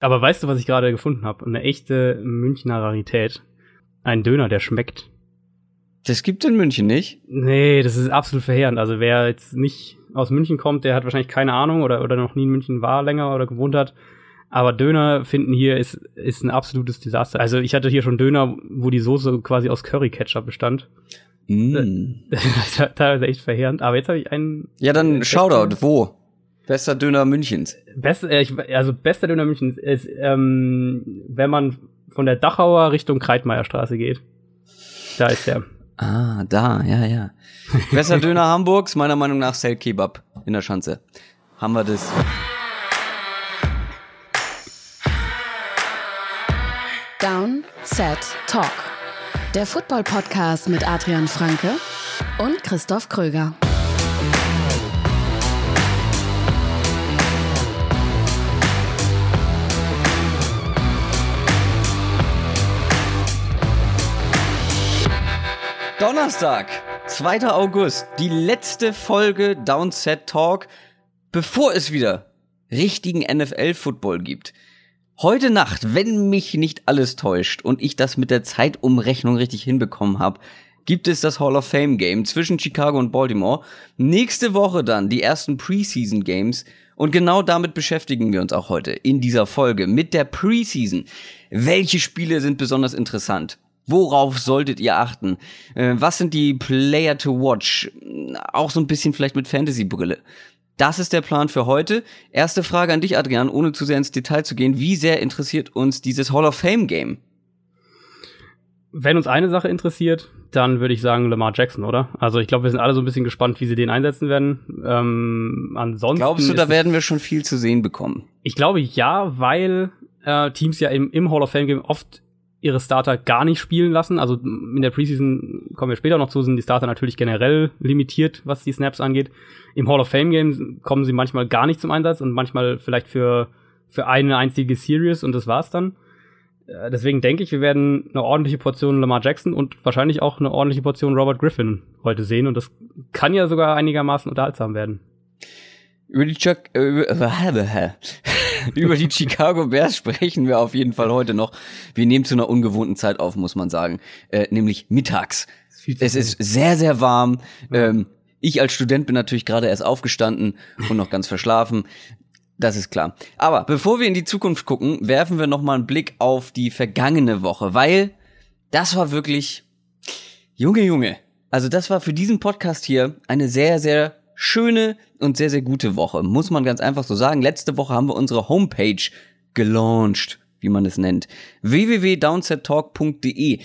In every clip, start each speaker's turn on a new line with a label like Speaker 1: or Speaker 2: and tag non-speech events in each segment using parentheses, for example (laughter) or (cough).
Speaker 1: Aber weißt du, was ich gerade gefunden habe? Eine echte Münchner Rarität. Ein Döner, der schmeckt.
Speaker 2: Das gibt in München nicht?
Speaker 1: Nee, das ist absolut verheerend. Also wer jetzt nicht aus München kommt, der hat wahrscheinlich keine Ahnung oder, oder noch nie in München war länger oder gewohnt hat. Aber Döner finden hier ist, ist ein absolutes Desaster. Also ich hatte hier schon Döner, wo die Soße quasi aus Curry-Ketchup bestand.
Speaker 2: Mm. (laughs)
Speaker 1: Das war teilweise echt verheerend. Aber jetzt habe ich einen.
Speaker 2: Ja, dann Shoutout. Wo? Bester Döner Münchens.
Speaker 1: Best, äh, ich, also bester Döner Münchens ist, ähm, wenn man von der Dachauer Richtung Kreitmeierstraße geht. Da ist der.
Speaker 2: Ah, da, ja, ja. (laughs) Bester Döner Hamburgs, meiner Meinung nach Sel Kebab in der Schanze. Haben wir das.
Speaker 3: Down, Set, Talk. Der Football-Podcast mit Adrian Franke und Christoph Kröger.
Speaker 2: Donnerstag, 2. August, die letzte Folge Downset Talk, bevor es wieder richtigen NFL-Football gibt. Heute Nacht, wenn mich nicht alles täuscht und ich das mit der Zeitumrechnung richtig hinbekommen habe, gibt es das Hall of Fame Game zwischen Chicago und Baltimore. Nächste Woche dann die ersten Preseason Games und genau damit beschäftigen wir uns auch heute in dieser Folge mit der Preseason. Welche Spiele sind besonders interessant? Worauf solltet ihr achten? Äh, was sind die Player to Watch? Auch so ein bisschen vielleicht mit Fantasy-Brille. Das ist der Plan für heute. Erste Frage an dich, Adrian, ohne zu sehr ins Detail zu gehen. Wie sehr interessiert uns dieses Hall of Fame Game?
Speaker 1: Wenn uns eine Sache interessiert, dann würde ich sagen Lamar Jackson, oder? Also ich glaube, wir sind alle so ein bisschen gespannt, wie sie den einsetzen werden. Ähm, ansonsten.
Speaker 2: Glaubst du, da werden wir schon viel zu sehen bekommen?
Speaker 1: Ich glaube ja, weil äh, Teams ja im, im Hall of Fame Game oft ihre Starter gar nicht spielen lassen. Also in der Preseason kommen wir später noch zu, sind die Starter natürlich generell limitiert, was die Snaps angeht. Im Hall of Fame Game kommen sie manchmal gar nicht zum Einsatz und manchmal vielleicht für, für eine einzige Series und das war's dann. Äh, deswegen denke ich, wir werden eine ordentliche Portion Lamar Jackson und wahrscheinlich auch eine ordentliche Portion Robert Griffin heute sehen und das kann ja sogar einigermaßen unterhaltsam werden.
Speaker 2: Über die Chuck, äh, über, (laughs) (laughs) über die Chicago Bears sprechen wir auf jeden Fall heute noch. Wir nehmen zu einer ungewohnten Zeit auf, muss man sagen, äh, nämlich mittags. Es ist sehr, sehr warm. Ähm, ich als Student bin natürlich gerade erst aufgestanden und noch ganz verschlafen. Das ist klar. Aber bevor wir in die Zukunft gucken, werfen wir noch mal einen Blick auf die vergangene Woche, weil das war wirklich Junge, Junge. Also das war für diesen Podcast hier eine sehr, sehr schöne und sehr, sehr gute Woche, muss man ganz einfach so sagen. Letzte Woche haben wir unsere Homepage gelauncht, wie man es nennt. www.downsettalk.de.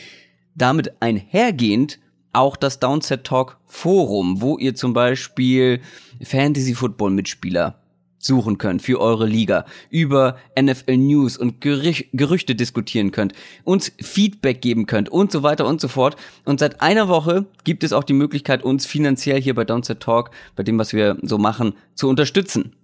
Speaker 2: Damit einhergehend auch das Downset Talk Forum, wo ihr zum Beispiel Fantasy Football Mitspieler suchen könnt für eure Liga, über NFL News und Gerüch Gerüchte diskutieren könnt, uns Feedback geben könnt und so weiter und so fort. Und seit einer Woche gibt es auch die Möglichkeit, uns finanziell hier bei Downset Talk, bei dem, was wir so machen, zu unterstützen.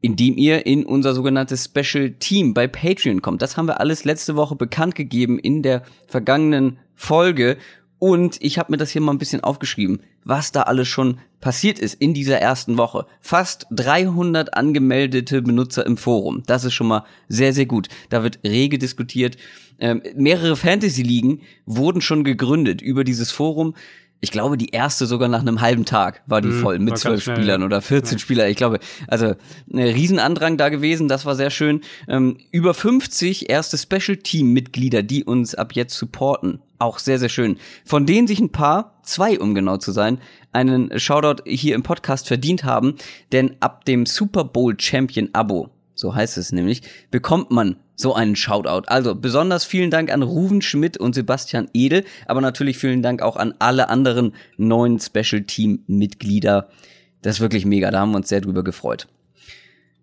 Speaker 2: Indem ihr in unser sogenanntes Special Team bei Patreon kommt. Das haben wir alles letzte Woche bekannt gegeben in der vergangenen Folge. Und ich habe mir das hier mal ein bisschen aufgeschrieben, was da alles schon passiert ist in dieser ersten Woche. Fast 300 angemeldete Benutzer im Forum. Das ist schon mal sehr, sehr gut. Da wird rege diskutiert. Ähm, mehrere Fantasy-Ligen wurden schon gegründet über dieses Forum ich glaube, die erste sogar nach einem halben Tag war die mhm, voll mit zwölf Spielern oder 14 ja. Spieler. Ich glaube, also ein Riesenandrang da gewesen, das war sehr schön. Ähm, über 50 erste Special-Team-Mitglieder, die uns ab jetzt supporten. Auch sehr, sehr schön. Von denen sich ein paar, zwei um genau zu sein, einen Shoutout hier im Podcast verdient haben, denn ab dem Super Bowl Champion Abo, so heißt es nämlich, bekommt man so einen Shoutout. Also besonders vielen Dank an Ruven Schmidt und Sebastian Edel, aber natürlich vielen Dank auch an alle anderen neuen Special Team Mitglieder. Das ist wirklich mega, da haben wir uns sehr drüber gefreut.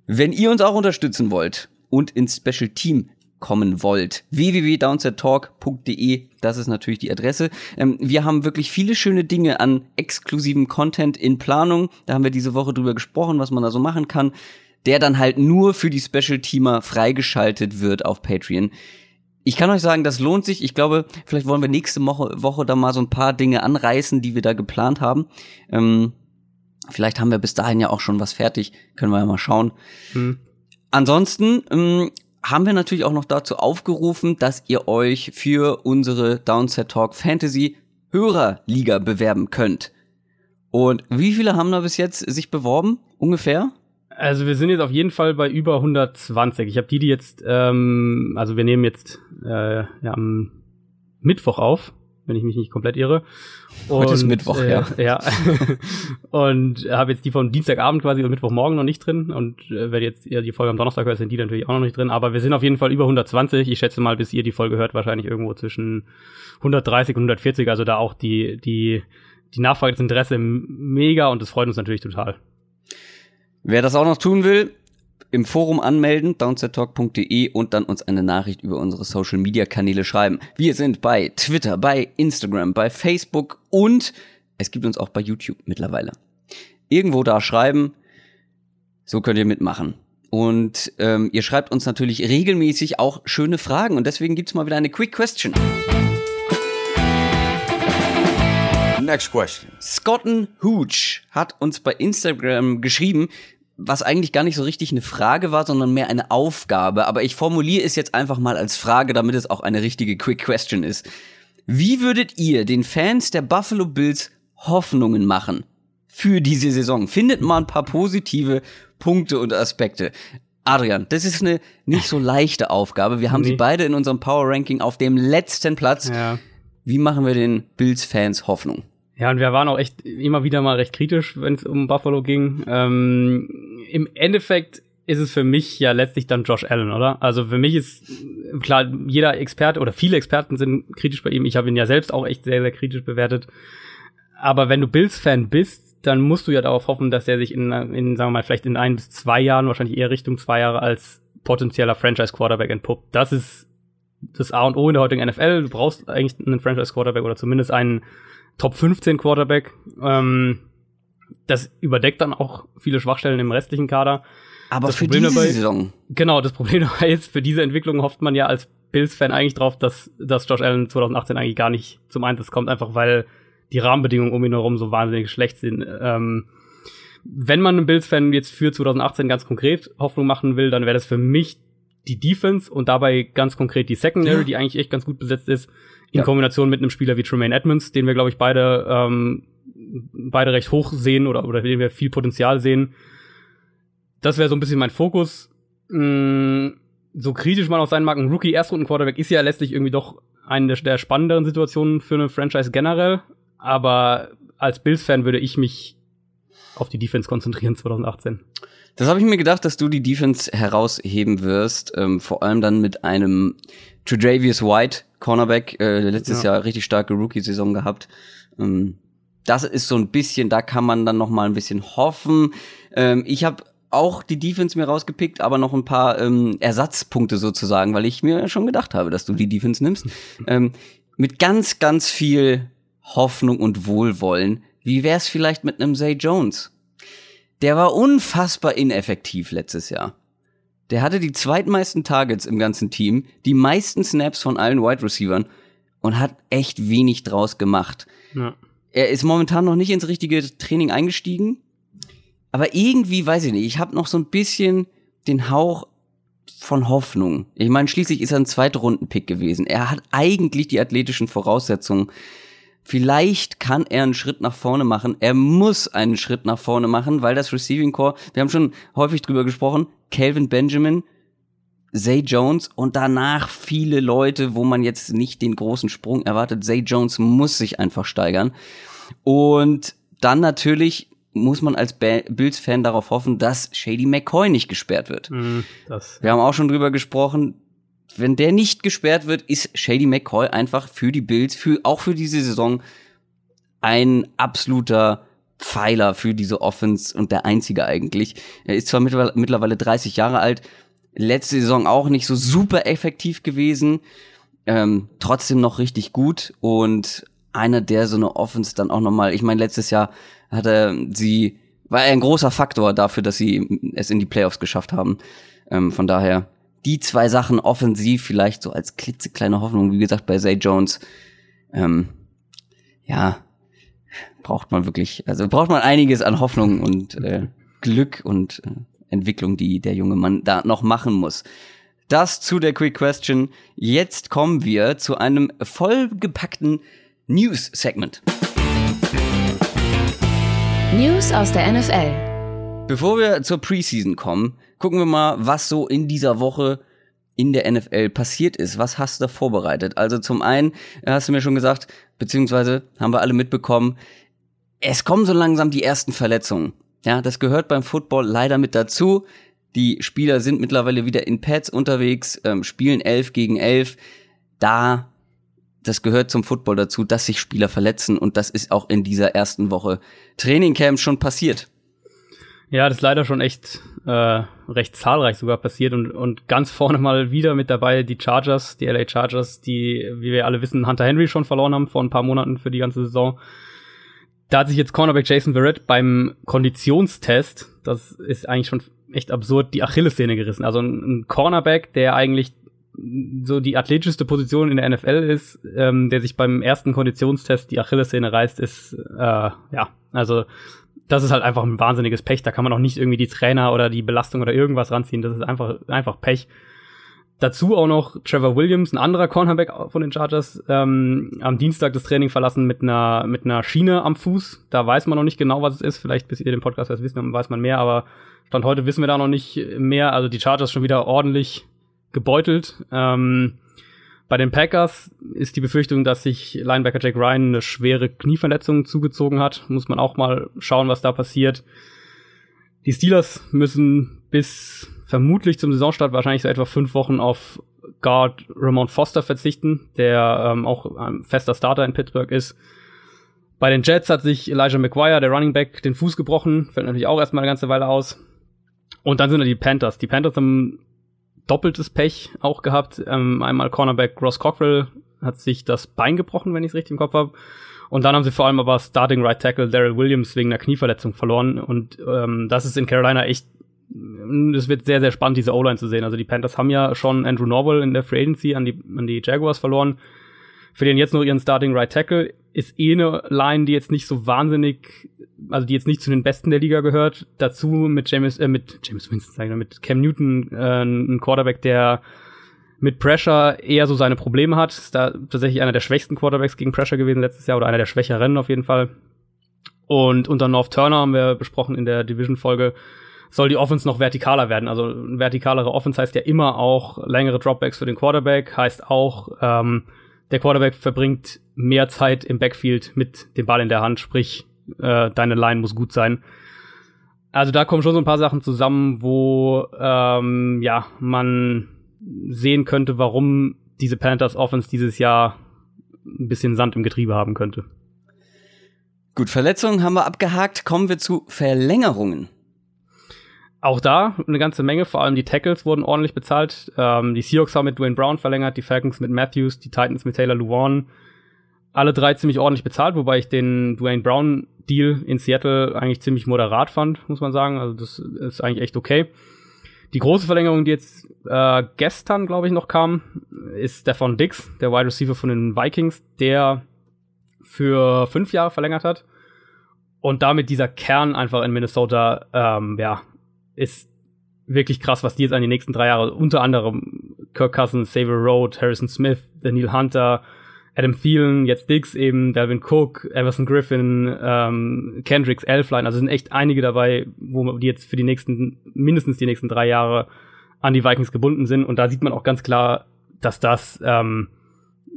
Speaker 2: Wenn ihr uns auch unterstützen wollt und ins Special Team kommen wollt. www.downsettalk.de, das ist natürlich die Adresse. Ähm, wir haben wirklich viele schöne Dinge an exklusivem Content in Planung. Da haben wir diese Woche drüber gesprochen, was man da so machen kann der dann halt nur für die Special-Teamer freigeschaltet wird auf Patreon. Ich kann euch sagen, das lohnt sich. Ich glaube, vielleicht wollen wir nächste Woche, Woche da mal so ein paar Dinge anreißen, die wir da geplant haben. Ähm, vielleicht haben wir bis dahin ja auch schon was fertig. Können wir ja mal schauen. Hm. Ansonsten ähm, haben wir natürlich auch noch dazu aufgerufen, dass ihr euch für unsere Downset Talk Fantasy Hörerliga bewerben könnt. Und wie viele haben da bis jetzt sich beworben? Ungefähr?
Speaker 1: Also wir sind jetzt auf jeden Fall bei über 120. Ich habe die, die jetzt, ähm, also wir nehmen jetzt äh, ja, am Mittwoch auf, wenn ich mich nicht komplett irre.
Speaker 2: Und, Heute ist Mittwoch, äh, ja.
Speaker 1: Ja. (laughs) und habe jetzt die vom Dienstagabend quasi und Mittwochmorgen noch nicht drin und äh, werde jetzt ihr die Folge am Donnerstag hört, sind die natürlich auch noch nicht drin. Aber wir sind auf jeden Fall über 120. Ich schätze mal, bis ihr die Folge hört, wahrscheinlich irgendwo zwischen 130 und 140. Also da auch die, die, die Nachfrage, das Interesse mega und das freut uns natürlich total.
Speaker 2: Wer das auch noch tun will, im Forum anmelden, downsettalk.de und dann uns eine Nachricht über unsere Social Media Kanäle schreiben. Wir sind bei Twitter, bei Instagram, bei Facebook und es gibt uns auch bei YouTube mittlerweile. Irgendwo da schreiben, so könnt ihr mitmachen. Und ähm, ihr schreibt uns natürlich regelmäßig auch schöne Fragen und deswegen gibt's mal wieder eine Quick Question.
Speaker 4: Next question.
Speaker 2: Scotten Hooch hat uns bei Instagram geschrieben, was eigentlich gar nicht so richtig eine Frage war, sondern mehr eine Aufgabe. Aber ich formuliere es jetzt einfach mal als Frage, damit es auch eine richtige Quick Question ist. Wie würdet ihr den Fans der Buffalo Bills Hoffnungen machen für diese Saison? Findet mal ein paar positive Punkte und Aspekte. Adrian, das ist eine nicht so leichte Aufgabe. Wir haben nee. sie beide in unserem Power Ranking auf dem letzten Platz. Ja. Wie machen wir den Bills-Fans Hoffnung?
Speaker 1: Ja, und wir waren auch echt immer wieder mal recht kritisch, wenn es um Buffalo ging. Ähm, Im Endeffekt ist es für mich ja letztlich dann Josh Allen, oder? Also für mich ist klar, jeder Experte oder viele Experten sind kritisch bei ihm. Ich habe ihn ja selbst auch echt sehr, sehr kritisch bewertet. Aber wenn du Bills-Fan bist, dann musst du ja darauf hoffen, dass er sich in, in, sagen wir mal, vielleicht in ein bis zwei Jahren, wahrscheinlich eher Richtung zwei Jahre als potenzieller Franchise-Quarterback entpuppt. Das ist das A und O in der heutigen NFL. Du brauchst eigentlich einen Franchise-Quarterback oder zumindest einen Top 15 Quarterback. Ähm, das überdeckt dann auch viele Schwachstellen im restlichen Kader.
Speaker 2: Aber das für Problem diese dabei, Saison.
Speaker 1: Genau, das Problem (laughs) dabei ist, für diese Entwicklung hofft man ja als Bills-Fan eigentlich drauf, dass, dass Josh Allen 2018 eigentlich gar nicht zum Einsatz kommt, einfach weil die Rahmenbedingungen um ihn herum so wahnsinnig schlecht sind. Ähm, wenn man einem Bills-Fan jetzt für 2018 ganz konkret Hoffnung machen will, dann wäre das für mich die Defense und dabei ganz konkret die Secondary, ja. die eigentlich echt ganz gut besetzt ist in ja. Kombination mit einem Spieler wie Tremaine Edmonds, den wir, glaube ich, beide, ähm, beide recht hoch sehen oder, oder den wir viel Potenzial sehen. Das wäre so ein bisschen mein Fokus. Mm, so kritisch man auch sein mag, ein Rookie-Erstrunden-Quarterback ist ja letztlich irgendwie doch eine der, der spannenderen Situationen für eine Franchise generell. Aber als Bills-Fan würde ich mich auf die Defense konzentrieren (laughs) 2018.
Speaker 2: Das habe ich mir gedacht, dass du die Defense herausheben wirst, ähm, vor allem dann mit einem Tredavious White Cornerback, äh, letztes ja. Jahr richtig starke Rookie-Saison gehabt. Ähm, das ist so ein bisschen, da kann man dann noch mal ein bisschen hoffen. Ähm, ich habe auch die Defense mir rausgepickt, aber noch ein paar ähm, Ersatzpunkte sozusagen, weil ich mir schon gedacht habe, dass du die Defense nimmst. (laughs) ähm, mit ganz, ganz viel Hoffnung und Wohlwollen. Wie wär's vielleicht mit einem Zay Jones? Der war unfassbar ineffektiv letztes Jahr. Der hatte die zweitmeisten Targets im ganzen Team, die meisten Snaps von allen Wide Receivern und hat echt wenig draus gemacht. Ja. Er ist momentan noch nicht ins richtige Training eingestiegen, aber irgendwie weiß ich nicht, ich habe noch so ein bisschen den Hauch von Hoffnung. Ich meine, schließlich ist er ein Zweitrunden-Pick gewesen. Er hat eigentlich die athletischen Voraussetzungen. Vielleicht kann er einen Schritt nach vorne machen. Er muss einen Schritt nach vorne machen, weil das Receiving Core, wir haben schon häufig drüber gesprochen, Calvin Benjamin, Zay Jones und danach viele Leute, wo man jetzt nicht den großen Sprung erwartet. Zay Jones muss sich einfach steigern. Und dann natürlich muss man als Bills-Fan darauf hoffen, dass Shady McCoy nicht gesperrt wird. Mm, Wir haben auch schon drüber gesprochen, wenn der nicht gesperrt wird, ist Shady McCoy einfach für die Bills, für, auch für diese Saison ein absoluter Pfeiler für diese Offense und der einzige eigentlich. Er ist zwar mittlerweile 30 Jahre alt, letzte Saison auch nicht so super effektiv gewesen, ähm, trotzdem noch richtig gut und einer, der so eine Offense dann auch nochmal, ich meine, letztes Jahr hatte sie, war er ein großer Faktor dafür, dass sie es in die Playoffs geschafft haben. Ähm, von daher, die zwei Sachen offensiv vielleicht so als klitzekleine Hoffnung, wie gesagt, bei Zay Jones, ähm, ja, braucht man wirklich, also braucht man einiges an Hoffnung und äh, Glück und äh, Entwicklung, die der junge Mann da noch machen muss. Das zu der Quick Question. Jetzt kommen wir zu einem vollgepackten News-Segment.
Speaker 3: News aus der NFL.
Speaker 2: Bevor wir zur Preseason kommen, gucken wir mal, was so in dieser Woche in der NFL passiert ist. Was hast du da vorbereitet? Also zum einen hast du mir schon gesagt, beziehungsweise haben wir alle mitbekommen, es kommen so langsam die ersten Verletzungen. Ja, das gehört beim Football leider mit dazu. Die Spieler sind mittlerweile wieder in Pads unterwegs, ähm, spielen elf gegen elf. Da, das gehört zum Football dazu, dass sich Spieler verletzen und das ist auch in dieser ersten Woche Trainingcamp schon passiert.
Speaker 1: Ja, das ist leider schon echt äh, recht zahlreich sogar passiert und, und ganz vorne mal wieder mit dabei die Chargers, die LA Chargers, die, wie wir alle wissen, Hunter Henry schon verloren haben vor ein paar Monaten für die ganze Saison. Da hat sich jetzt Cornerback Jason Verrett beim Konditionstest, das ist eigentlich schon echt absurd, die Achillessehne gerissen. Also ein, ein Cornerback, der eigentlich so die athletischste Position in der NFL ist, ähm, der sich beim ersten Konditionstest die Achillessehne reißt, ist äh, ja, also das ist halt einfach ein wahnsinniges Pech. Da kann man auch nicht irgendwie die Trainer oder die Belastung oder irgendwas ranziehen. Das ist einfach, einfach Pech. Dazu auch noch Trevor Williams, ein anderer Cornerback von den Chargers, ähm, am Dienstag das Training verlassen mit einer, mit einer Schiene am Fuß. Da weiß man noch nicht genau, was es ist. Vielleicht, bis ihr den Podcast erst wissen, weiß man mehr, aber Stand heute wissen wir da noch nicht mehr. Also die Chargers schon wieder ordentlich gebeutelt. Ähm, bei den Packers ist die Befürchtung, dass sich Linebacker Jack Ryan eine schwere Knieverletzung zugezogen hat. Muss man auch mal schauen, was da passiert. Die Steelers müssen bis vermutlich zum Saisonstart wahrscheinlich so etwa fünf Wochen auf Guard Ramon Foster verzichten, der ähm, auch ein fester Starter in Pittsburgh ist. Bei den Jets hat sich Elijah McGuire, der Running Back, den Fuß gebrochen. Fällt natürlich auch erstmal eine ganze Weile aus. Und dann sind da die Panthers. Die Panthers haben doppeltes Pech auch gehabt. Ähm, einmal Cornerback Ross Cockrell hat sich das Bein gebrochen, wenn ich es richtig im Kopf habe. Und dann haben sie vor allem aber Starting Right Tackle Daryl Williams wegen einer Knieverletzung verloren. Und ähm, das ist in Carolina echt, es wird sehr, sehr spannend, diese O-Line zu sehen. Also die Panthers haben ja schon Andrew Norwell in der Free Agency an die, an die Jaguars verloren. Für den jetzt noch ihren Starting Right Tackle ist eh eine Line, die jetzt nicht so wahnsinnig, also die jetzt nicht zu den besten der Liga gehört. Dazu mit James, äh, mit James Winston, sag ich mal, mit Cam Newton, äh, ein Quarterback, der mit Pressure eher so seine Probleme hat. Ist da tatsächlich einer der schwächsten Quarterbacks gegen Pressure gewesen letztes Jahr oder einer der schwächeren auf jeden Fall. Und unter North Turner haben wir besprochen in der Division-Folge, soll die Offense noch vertikaler werden. Also vertikalere Offense heißt ja immer auch längere Dropbacks für den Quarterback, heißt auch, ähm, der Quarterback verbringt mehr Zeit im Backfield mit dem Ball in der Hand, sprich, äh, deine Line muss gut sein. Also da kommen schon so ein paar Sachen zusammen, wo ähm, ja man sehen könnte, warum diese Panthers Offense dieses Jahr ein bisschen Sand im Getriebe haben könnte.
Speaker 2: Gut, Verletzungen haben wir abgehakt. Kommen wir zu Verlängerungen.
Speaker 1: Auch da eine ganze Menge, vor allem die Tackles wurden ordentlich bezahlt. Ähm, die Seahawks haben mit Dwayne Brown verlängert, die Falcons mit Matthews, die Titans mit Taylor Luan. Alle drei ziemlich ordentlich bezahlt, wobei ich den Dwayne Brown Deal in Seattle eigentlich ziemlich moderat fand, muss man sagen. Also das ist eigentlich echt okay. Die große Verlängerung, die jetzt äh, gestern, glaube ich, noch kam, ist Stefan Dix, der Wide Receiver von den Vikings, der für fünf Jahre verlängert hat und damit dieser Kern einfach in Minnesota ähm, ja ist wirklich krass, was die jetzt an die nächsten drei Jahre, unter anderem Kirk Cousins, Xavier Road, Harrison Smith, Daniel Hunter, Adam Thielen, jetzt Diggs eben, Delvin Cook, Everson Griffin, ähm, Kendricks, Elfline, also sind echt einige dabei, wo die jetzt für die nächsten, mindestens die nächsten drei Jahre an die Vikings gebunden sind. Und da sieht man auch ganz klar, dass das ähm,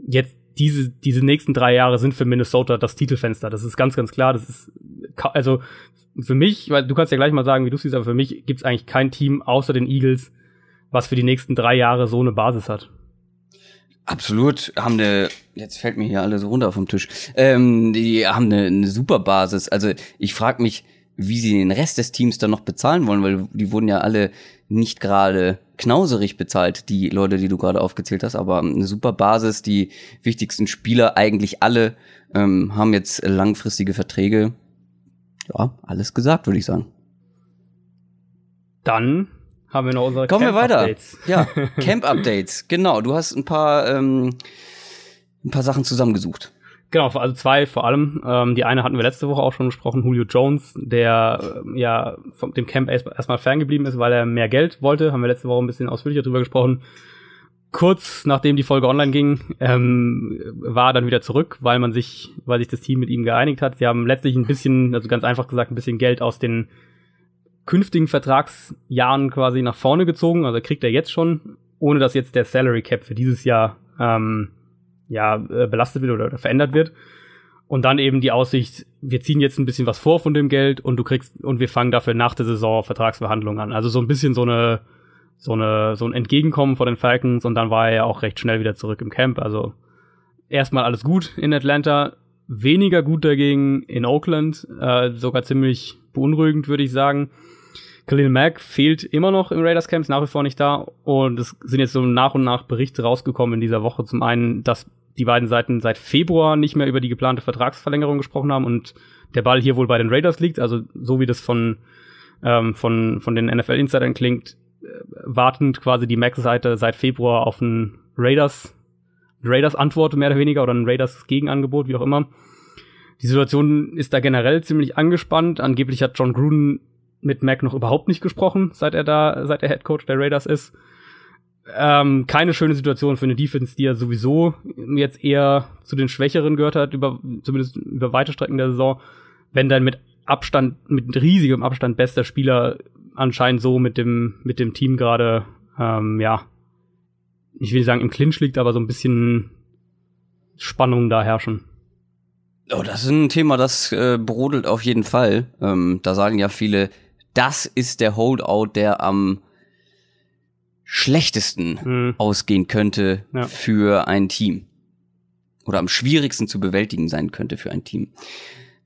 Speaker 1: jetzt diese, diese nächsten drei Jahre sind für Minnesota das Titelfenster. Das ist ganz, ganz klar. Das ist, also für mich, weil du kannst ja gleich mal sagen, wie du siehst, aber für mich gibt es eigentlich kein Team außer den Eagles, was für die nächsten drei Jahre so eine Basis hat.
Speaker 2: Absolut, haben eine, jetzt fällt mir hier alles runter vom Tisch, ähm, die haben eine, eine super Basis. Also ich frage mich, wie sie den Rest des Teams dann noch bezahlen wollen, weil die wurden ja alle nicht gerade knauserig bezahlt, die Leute, die du gerade aufgezählt hast, aber eine super Basis, die wichtigsten Spieler, eigentlich alle, ähm, haben jetzt langfristige Verträge. Ja, alles gesagt, würde ich sagen.
Speaker 1: Dann haben wir noch unsere
Speaker 2: Kommen Camp wir weiter. Updates. Ja, (laughs) Camp Updates. Genau, du hast ein paar ähm, ein paar Sachen zusammengesucht.
Speaker 1: Genau, also zwei vor allem. Ähm, die eine hatten wir letzte Woche auch schon besprochen, Julio Jones, der äh, ja von dem Camp erstmal erst ferngeblieben ist, weil er mehr Geld wollte. Haben wir letzte Woche ein bisschen ausführlicher drüber gesprochen. Kurz nachdem die Folge online ging, ähm, war er dann wieder zurück, weil man sich, weil sich das Team mit ihm geeinigt hat. Sie haben letztlich ein bisschen, also ganz einfach gesagt, ein bisschen Geld aus den künftigen Vertragsjahren quasi nach vorne gezogen. Also kriegt er jetzt schon, ohne dass jetzt der Salary Cap für dieses Jahr ähm, ja, äh, belastet wird oder, oder verändert wird. Und dann eben die Aussicht, wir ziehen jetzt ein bisschen was vor von dem Geld und du kriegst, und wir fangen dafür nach der Saison Vertragsverhandlungen an. Also so ein bisschen so eine, so eine, so ein Entgegenkommen vor den Falcons und dann war er ja auch recht schnell wieder zurück im Camp. Also erstmal alles gut in Atlanta, weniger gut dagegen in Oakland, äh, sogar ziemlich beunruhigend, würde ich sagen. Khalil Mack fehlt immer noch im Raiders Camp, ist nach wie vor nicht da. Und es sind jetzt so nach und nach Berichte rausgekommen in dieser Woche. Zum einen, dass die beiden Seiten seit Februar nicht mehr über die geplante Vertragsverlängerung gesprochen haben und der Ball hier wohl bei den Raiders liegt. Also so wie das von, ähm, von, von den NFL-Insidern klingt, äh, wartend quasi die Mac-Seite seit Februar auf ein Raiders, Raiders Antwort mehr oder weniger oder ein Raiders Gegenangebot, wie auch immer. Die Situation ist da generell ziemlich angespannt. Angeblich hat John Gruden mit Mac noch überhaupt nicht gesprochen, seit er da, seit er Head Coach der Raiders ist. Ähm, keine schöne Situation für eine Defense, die ja sowieso jetzt eher zu den Schwächeren gehört hat, über, zumindest über weite Strecken der Saison. Wenn dann mit Abstand, mit riesigem Abstand bester Spieler anscheinend so mit dem, mit dem Team gerade, ähm, ja, ich will nicht sagen im Clinch liegt, aber so ein bisschen Spannung da herrschen.
Speaker 2: Oh, das ist ein Thema, das äh, brodelt auf jeden Fall. Ähm, da sagen ja viele, das ist der Holdout, der am schlechtesten hm. ausgehen könnte ja. für ein Team. Oder am schwierigsten zu bewältigen sein könnte für ein Team.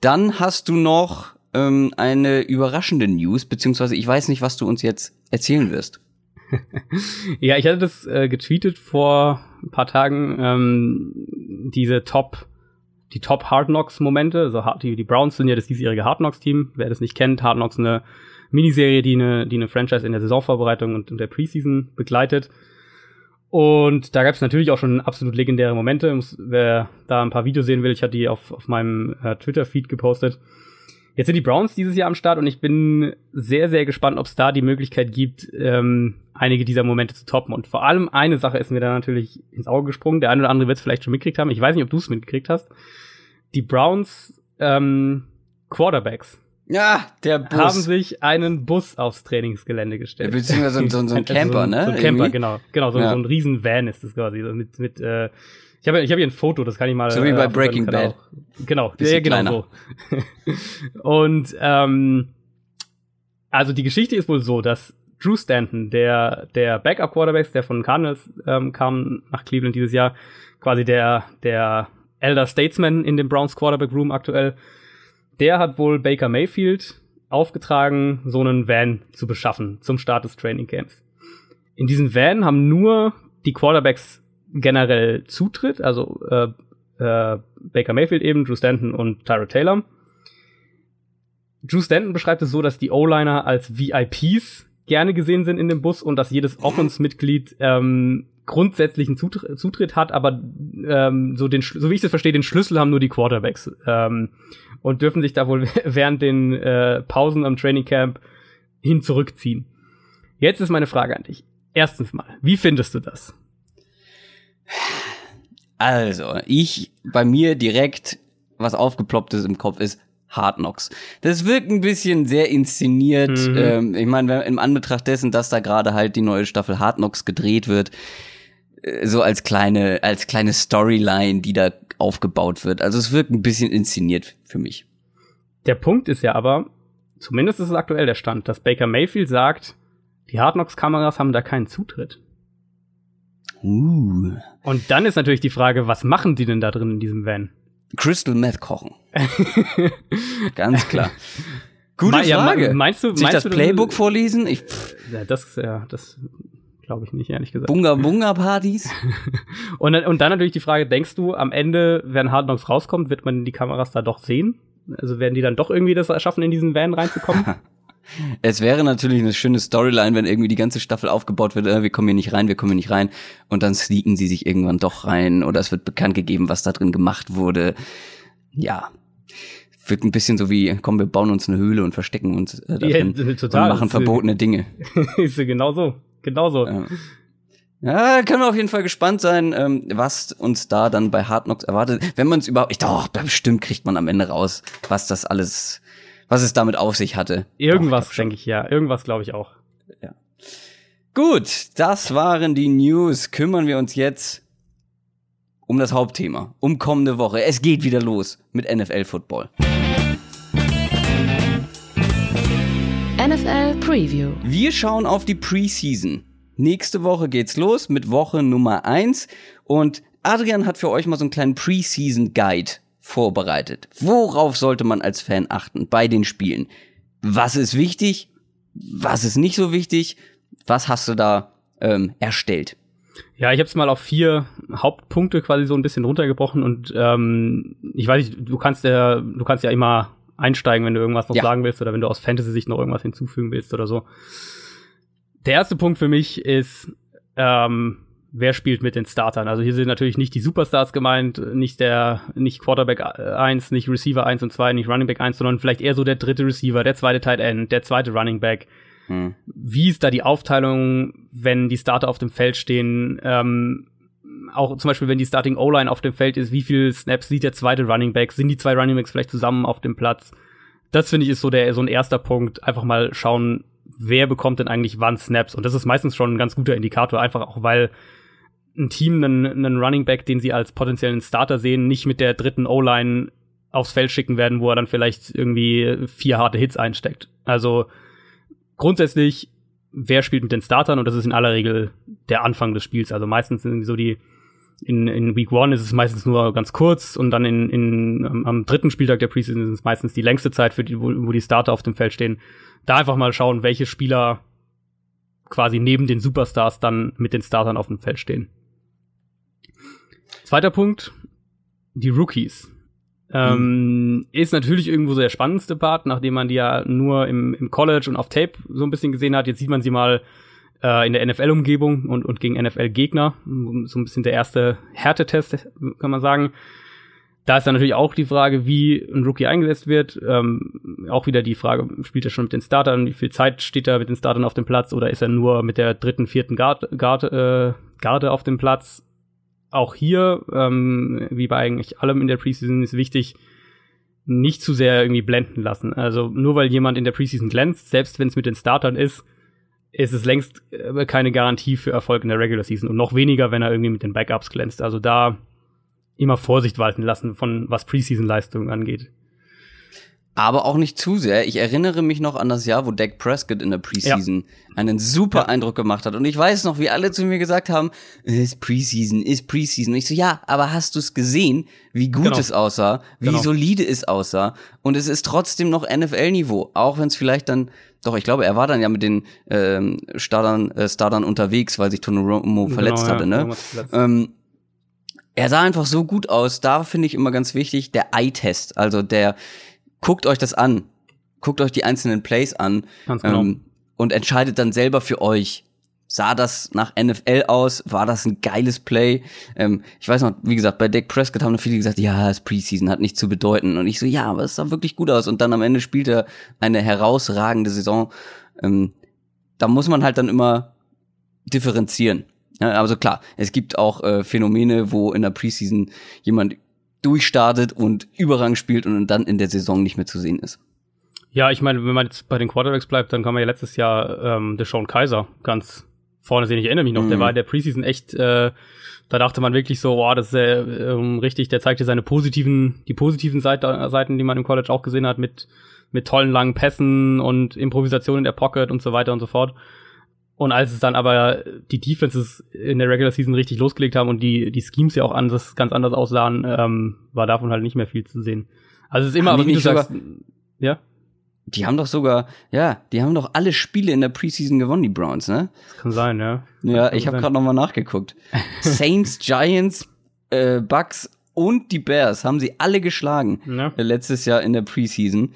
Speaker 2: Dann hast du noch ähm, eine überraschende News, beziehungsweise ich weiß nicht, was du uns jetzt erzählen wirst. (laughs)
Speaker 1: ja, ich hatte das äh, getweetet vor ein paar Tagen, ähm, diese Top die Top Hard Knocks Momente. Also die, die Browns sind ja das diesjährige Hard Knocks Team. Wer das nicht kennt, Hard Knocks eine Miniserie, die eine, die eine Franchise in der Saisonvorbereitung und in der Preseason begleitet. Und da gab es natürlich auch schon absolut legendäre Momente. Wer da ein paar Videos sehen will, ich hatte die auf, auf meinem äh, Twitter-Feed gepostet. Jetzt sind die Browns dieses Jahr am Start und ich bin sehr, sehr gespannt, ob es da die Möglichkeit gibt, ähm, einige dieser Momente zu toppen. Und vor allem eine Sache ist mir da natürlich ins Auge gesprungen. Der eine oder andere wird es vielleicht schon mitgekriegt haben. Ich weiß nicht, ob du es mitgekriegt hast. Die Browns ähm, Quarterbacks
Speaker 2: ja, der Bus.
Speaker 1: haben sich einen Bus aufs Trainingsgelände gestellt.
Speaker 2: Beziehungsweise so, so, (laughs) so ein Camper, ne?
Speaker 1: So ein Camper, Irgendwie? genau. Genau, so, ja. so ein riesen Van ist das quasi. So mit, mit, äh, ich habe ich hab hier ein Foto, das kann ich mal.
Speaker 2: So wie bei äh, Breaking Bad.
Speaker 1: Genau, ja, genau so. (laughs) Und ähm, also die Geschichte ist wohl so, dass Drew Stanton, der der Backup Quarterbacks, der von Cardinals ähm, kam nach Cleveland dieses Jahr, quasi der der Elder Statesman in dem Browns Quarterback Room aktuell, der hat wohl Baker Mayfield aufgetragen, so einen Van zu beschaffen zum Start des Training Camps. In diesen Van haben nur die Quarterbacks generell Zutritt, also äh, äh, Baker Mayfield eben, Drew Stanton und Tyra Taylor. Drew Stanton beschreibt es so, dass die O-Liner als VIPs gerne gesehen sind in dem Bus und dass jedes Offense-Mitglied ähm, grundsätzlichen Zutritt, Zutritt hat, aber ähm, so den, so wie ich das verstehe, den Schlüssel haben nur die Quarterbacks ähm, und dürfen sich da wohl (laughs) während den äh, Pausen am Training Camp hin zurückziehen. Jetzt ist meine Frage an dich. Erstens mal, wie findest du das?
Speaker 2: Also, ich bei mir direkt was aufgeploppt ist im Kopf ist Hard Knocks. Das wirkt ein bisschen sehr inszeniert. Mhm. Ähm, ich meine, im Anbetracht dessen, dass da gerade halt die neue Staffel Hard Knocks gedreht wird, so als kleine, als kleine Storyline, die da aufgebaut wird. Also es wirkt ein bisschen inszeniert für mich.
Speaker 1: Der Punkt ist ja aber, zumindest ist es aktuell der Stand, dass Baker Mayfield sagt, die Hard Knocks Kameras haben da keinen Zutritt.
Speaker 2: Uh.
Speaker 1: Und dann ist natürlich die Frage, was machen die denn da drin in diesem Van?
Speaker 2: Crystal Meth kochen. (laughs) Ganz klar. Gute
Speaker 1: Ma,
Speaker 2: Frage.
Speaker 1: Ja, meinst du,
Speaker 2: Sich
Speaker 1: meinst
Speaker 2: das
Speaker 1: du,
Speaker 2: Playbook vorlesen? Ich,
Speaker 1: ja, das, ja, das glaube ich nicht, ehrlich gesagt.
Speaker 2: Bunga Bunga Partys. (laughs)
Speaker 1: und, und dann natürlich die Frage, denkst du, am Ende, wenn Hard Knocks rauskommt, wird man die Kameras da doch sehen? Also werden die dann doch irgendwie das erschaffen, in diesen Van reinzukommen? (laughs)
Speaker 2: Es wäre natürlich eine schöne Storyline, wenn irgendwie die ganze Staffel aufgebaut wird, äh, wir kommen hier nicht rein, wir kommen hier nicht rein und dann sneaken sie sich irgendwann doch rein oder es wird bekannt gegeben, was da drin gemacht wurde. Ja. Wird ein bisschen so wie, komm, wir bauen uns eine Höhle und verstecken uns äh, da
Speaker 1: Ja,
Speaker 2: drin
Speaker 1: total.
Speaker 2: und machen verbotene Dinge. (laughs)
Speaker 1: ist ja genau so. Genau so.
Speaker 2: Ja. Ja, können wir auf jeden Fall gespannt sein, ähm, was uns da dann bei Hard Knocks erwartet. Wenn man es überhaupt, ich doch, bestimmt kriegt man am Ende raus, was das alles, was es damit auf sich hatte.
Speaker 1: Irgendwas, denke ich, ja. Irgendwas glaube ich auch.
Speaker 2: schon. Gut, das waren die News. Kümmern wir uns jetzt um das Hauptthema, um kommende Woche. Es geht wieder los mit NFL Football.
Speaker 3: NFL Preview.
Speaker 2: Wir schauen auf die Preseason. Nächste Woche geht's los mit Woche Nummer eins und Adrian hat für euch mal so einen kleinen Preseason Guide vorbereitet. Worauf sollte man als Fan achten bei den Spielen? Was ist wichtig? Was ist nicht so wichtig? Was hast du da ähm, erstellt?
Speaker 1: Ja, ich habe es mal auf vier Hauptpunkte quasi so ein bisschen runtergebrochen und ähm, ich weiß nicht, du kannst ja, du kannst ja immer einsteigen, wenn du irgendwas noch
Speaker 2: Ja.
Speaker 1: sagen willst oder wenn du aus Fantasy-Sicht noch irgendwas hinzufügen willst oder so. Der erste Punkt für mich ist, ähm, wer spielt mit den Startern? Also hier sind natürlich nicht die Superstars gemeint, nicht der, nicht Quarterback 1, nicht Receiver 1 und 2, nicht Running Back 1, sondern vielleicht eher so der dritte Receiver, der zweite Tight End, der zweite Running Back.
Speaker 2: Hm.
Speaker 1: Wie ist da die Aufteilung, wenn die Starter auf dem Feld stehen? Ähm, auch zum Beispiel, wenn die Starting O-Line auf dem Feld ist, wie viel Snaps sieht der zweite Running Back? Sind die zwei Running Backs vielleicht zusammen auf dem Platz? Das finde ich ist so der so ein erster Punkt. Einfach mal schauen, wer bekommt denn eigentlich wann Snaps? Und das ist meistens schon ein ganz guter Indikator, einfach auch weil ein Team einen, einen Running Back, den sie als potenziellen Starter sehen, nicht mit der dritten O-Line aufs Feld schicken werden, wo er dann vielleicht irgendwie vier harte Hits einsteckt. Also grundsätzlich, wer spielt mit den Startern? Und das ist in aller Regel der Anfang des Spiels. Also meistens sind so die in, in Week One ist es meistens nur ganz kurz und dann in, in, am, am dritten Spieltag der Preseason ist es meistens die längste Zeit, für die, wo, wo die Starter auf dem Feld stehen. Da einfach mal schauen, welche Spieler quasi neben den Superstars dann mit den Startern auf dem Feld stehen. Zweiter Punkt, die Rookies. Ähm, ist natürlich irgendwo so der spannendste Part, nachdem man die ja nur im, im College und auf Tape so ein bisschen gesehen hat. Jetzt sieht man sie mal äh, in der NFL-Umgebung und, und gegen NFL-Gegner. So ein bisschen der erste Härtetest, kann man sagen. Da ist dann natürlich auch die Frage, wie ein Rookie eingesetzt wird. Ähm, auch wieder die Frage, spielt er schon mit den Startern? Wie viel Zeit steht er mit den Startern auf dem Platz? Oder ist er nur mit der dritten, vierten Guard, Guard, äh, Garde auf dem Platz? Auch hier, ähm, wie bei eigentlich allem in der Preseason, ist wichtig, nicht zu sehr irgendwie blenden lassen. Also nur weil jemand in der Preseason glänzt, selbst wenn es mit den Startern ist, ist es längst äh, keine Garantie für Erfolg in der Regular Season und noch weniger, wenn er irgendwie mit den Backups glänzt. Also da immer Vorsicht walten lassen, von was Preseason-Leistungen angeht.
Speaker 2: Aber auch nicht zu sehr. Ich erinnere mich noch an das Jahr, wo Dak Prescott in der Preseason einen super
Speaker 1: Ja.
Speaker 2: Eindruck gemacht hat. Und ich weiß noch, wie alle zu mir gesagt haben, ist Preseason, ist Preseason. Und ich so, ja, aber hast du es gesehen, wie gut
Speaker 1: Genau.
Speaker 2: es aussah, wie
Speaker 1: Genau.
Speaker 2: solide es aussah? Und es ist trotzdem noch NFL-Niveau. Auch wenn es vielleicht dann, doch, ich glaube, er war dann ja mit den ähm, Startern, äh, Startern unterwegs, weil sich Tony Romo verletzt
Speaker 1: Genau, ja,
Speaker 2: hatte, ne?
Speaker 1: irgendwas verletzt.
Speaker 2: Ähm, er sah einfach so gut aus. Da finde ich immer ganz wichtig der Eye-Test. Also der, guckt euch das an. Guckt euch die einzelnen Plays an.
Speaker 1: Ganz genau.
Speaker 2: ähm, und entscheidet dann selber für euch. Sah das nach NFL aus? War das ein geiles Play? Ähm, ich weiß noch, wie gesagt, bei Dak Prescott haben viele gesagt, ja, ist Preseason, hat nichts zu bedeuten. Und ich so, ja, aber es sah wirklich gut aus. Und dann am Ende spielt er eine herausragende Saison. Ähm, da muss man halt dann immer differenzieren. Ja, also klar, es gibt auch äh, Phänomene, wo in der Preseason jemand durchstartet und Überrang spielt und dann in der Saison nicht mehr zu sehen ist.
Speaker 1: Ja, ich meine, wenn man jetzt bei den Quarterbacks bleibt, dann kann man ja letztes Jahr ähm, Deshaun Kaiser ganz vorne sehen. Ich erinnere mich noch, der
Speaker 2: Mhm.
Speaker 1: war in der Preseason echt, äh, da dachte man wirklich so, wow, das ist äh, ähm, richtig, der zeigt dir seine positiven, die positiven Seite, Seiten, die man im College auch gesehen hat, mit, mit tollen langen Pässen und Improvisation in der Pocket und so weiter und so fort. Und als es dann aber die Defenses in der Regular Season richtig losgelegt haben und die, die Schemes ja auch anders, ganz anders aussahen, ähm, war davon halt nicht mehr viel zu sehen. Also es ist immer, aber wie du sagst, ja,
Speaker 2: Die haben doch sogar, ja, die haben doch alle Spiele in der Preseason gewonnen, die Browns, ne?
Speaker 1: das kann sein, ja.
Speaker 2: Ja,
Speaker 1: Kann
Speaker 2: ich habe gerade noch mal nachgeguckt. (laughs) Saints, Giants, äh, Bucks und die Bears haben sie alle geschlagen
Speaker 1: Ja.
Speaker 2: äh, letztes Jahr in der Preseason.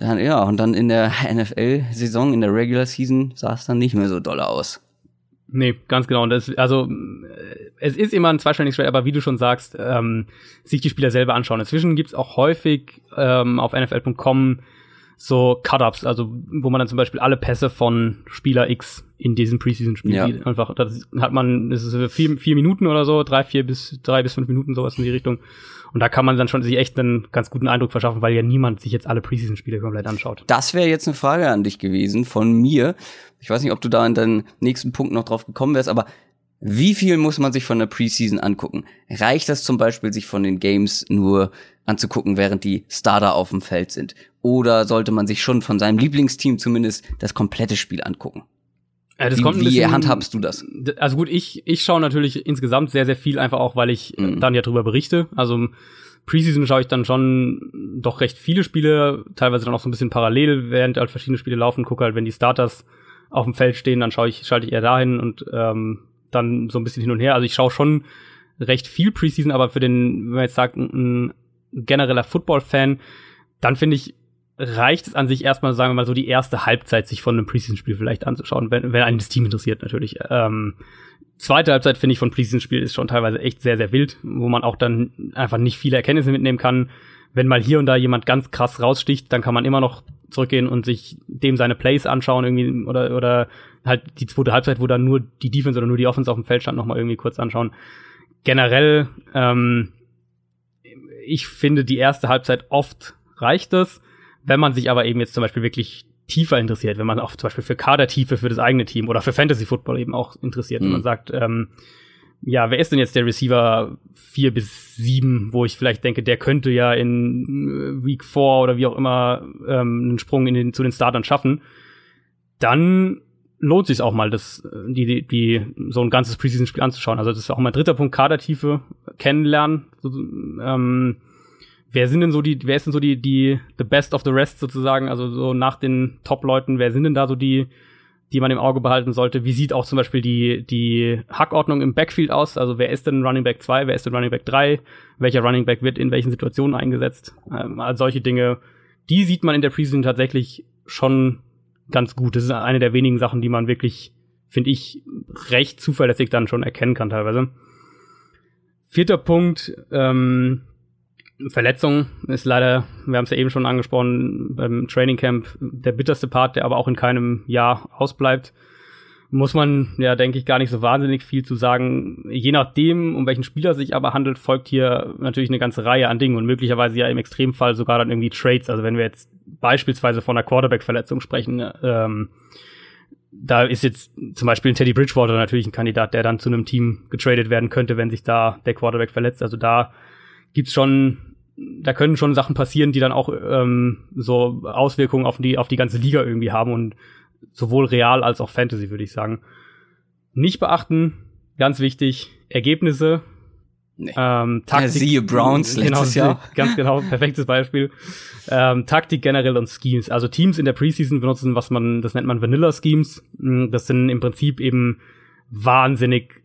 Speaker 2: Ja, und dann in der NFL-Saison, in der Regular Season, sah es dann nicht mehr so doll aus.
Speaker 1: Nee, ganz genau. Und das, also äh, es ist immer ein zweistelliges Schwert, aber wie du schon sagst, ähm, sich die Spieler selber anschauen. Inzwischen gibt's auch häufig ähm, auf NFL.com so Cut-Ups, also wo man dann zum Beispiel alle Pässe von Spieler X in diesem Preseason-Spiel
Speaker 2: Ja.
Speaker 1: sieht. Einfach, das hat man, das ist vier, vier Minuten oder so, drei, vier bis drei bis fünf Minuten, sowas in die Richtung. Und da kann man dann schon sich echt einen ganz guten Eindruck verschaffen, weil ja niemand sich jetzt alle Preseason-Spiele komplett anschaut.
Speaker 2: Das wäre jetzt eine Frage an dich gewesen von mir. Ich weiß nicht, ob du da in deinen nächsten Punkt noch drauf gekommen wärst, aber wie viel muss man sich von der Preseason angucken? Reicht das zum Beispiel, sich von den Games nur anzugucken, während die Starter auf dem Feld sind? Oder sollte man sich schon von seinem Lieblingsteam zumindest das komplette Spiel angucken?
Speaker 1: Äh, das
Speaker 2: wie
Speaker 1: kommt ein
Speaker 2: wie
Speaker 1: bisschen-
Speaker 2: handhabst du das?
Speaker 1: Also gut, ich, ich schaue natürlich insgesamt sehr, sehr viel, einfach auch, weil ich äh,
Speaker 2: Mhm.
Speaker 1: dann ja drüber berichte. Also im Preseason schaue ich dann schon doch recht viele Spiele, teilweise dann auch so ein bisschen parallel, während halt verschiedene Spiele laufen, gucke halt, wenn die Starters auf dem Feld stehen, dann schaue ich, schalte ich eher dahin und ähm, dann so ein bisschen hin und her. Also ich schaue schon recht viel Preseason, aber für den, wenn man jetzt sagt, ein genereller Football-Fan, dann finde ich, reicht es an sich erstmal, sagen wir mal, so die erste Halbzeit sich von einem Preseason-Spiel vielleicht anzuschauen, wenn, wenn einen das Team interessiert natürlich. Ähm, zweite Halbzeit, finde ich, von Preseason-Spiel ist schon teilweise echt sehr, sehr wild, wo man auch dann einfach nicht viele Erkenntnisse mitnehmen kann. Wenn mal hier und da jemand ganz krass raussticht, dann kann man immer noch zurückgehen und sich dem seine Plays anschauen irgendwie oder, oder halt die zweite Halbzeit, wo dann nur die Defense oder nur die Offense auf dem Feld stand, nochmal irgendwie kurz anschauen. Generell, ähm, ich finde, die erste Halbzeit oft reicht es. Wenn man sich aber eben jetzt zum Beispiel wirklich tiefer interessiert, wenn man auch zum Beispiel für Kadertiefe für das eigene Team oder für Fantasy Football eben auch interessiert, wenn
Speaker 2: Mhm.
Speaker 1: man sagt, ähm, ja, wer ist denn jetzt der Receiver vier bis sieben, wo ich vielleicht denke, der könnte ja in äh, Week 4 oder wie auch immer ähm, einen Sprung in den, zu den Startern schaffen, dann lohnt sich auch mal, das, äh, die, die, die, so ein ganzes Preseason-Spiel anzuschauen. Also das ist auch mein dritter Punkt, Kadertiefe kennenlernen. So, ähm, wer sind denn so die, wer ist denn so die, die, the best of the rest sozusagen, also so nach den Top-Leuten, wer sind denn da so die, die man im Auge behalten sollte? Wie sieht auch zum Beispiel die, die Hackordnung im Backfield aus? Also wer ist denn Running Back 2, wer ist denn Running Back 3? Welcher Running Back wird in welchen Situationen eingesetzt? Ähm, also solche Dinge, die sieht man in der Preseason tatsächlich schon ganz gut. Das ist eine der wenigen Sachen, die man wirklich, finde ich, recht zuverlässig dann schon erkennen kann teilweise. Vierter Punkt, ähm, Verletzung ist leider, wir haben es ja eben schon angesprochen, beim Training Camp der bitterste Part, der aber auch in keinem Jahr ausbleibt. Muss man ja, denke ich, gar nicht so wahnsinnig viel zu sagen. Je nachdem, um welchen Spieler sich aber handelt, folgt hier natürlich eine ganze Reihe an Dingen und möglicherweise ja im Extremfall sogar dann irgendwie Trades. Also wenn wir jetzt beispielsweise von einer Quarterback-Verletzung sprechen, ähm, da ist jetzt zum Beispiel ein Teddy Bridgewater natürlich ein Kandidat, der dann zu einem Team getradet werden könnte, wenn sich da der Quarterback verletzt. Also da gibt's schon, da können schon Sachen passieren, die dann auch ähm, so Auswirkungen auf die, auf die ganze Liga irgendwie haben und sowohl real als auch Fantasy, würde ich sagen. Nicht beachten, ganz wichtig, Ergebnisse.
Speaker 2: Nee.
Speaker 1: Ähm, Taktik,
Speaker 2: siehe Browns
Speaker 1: genau,
Speaker 2: letztes Jahr. (laughs)
Speaker 1: Ganz genau, perfektes Beispiel. Ähm, Taktik generell und Schemes. Also Teams in der Preseason benutzen, was man, das nennt man Vanilla Schemes. Mm, Das sind im Prinzip eben wahnsinnig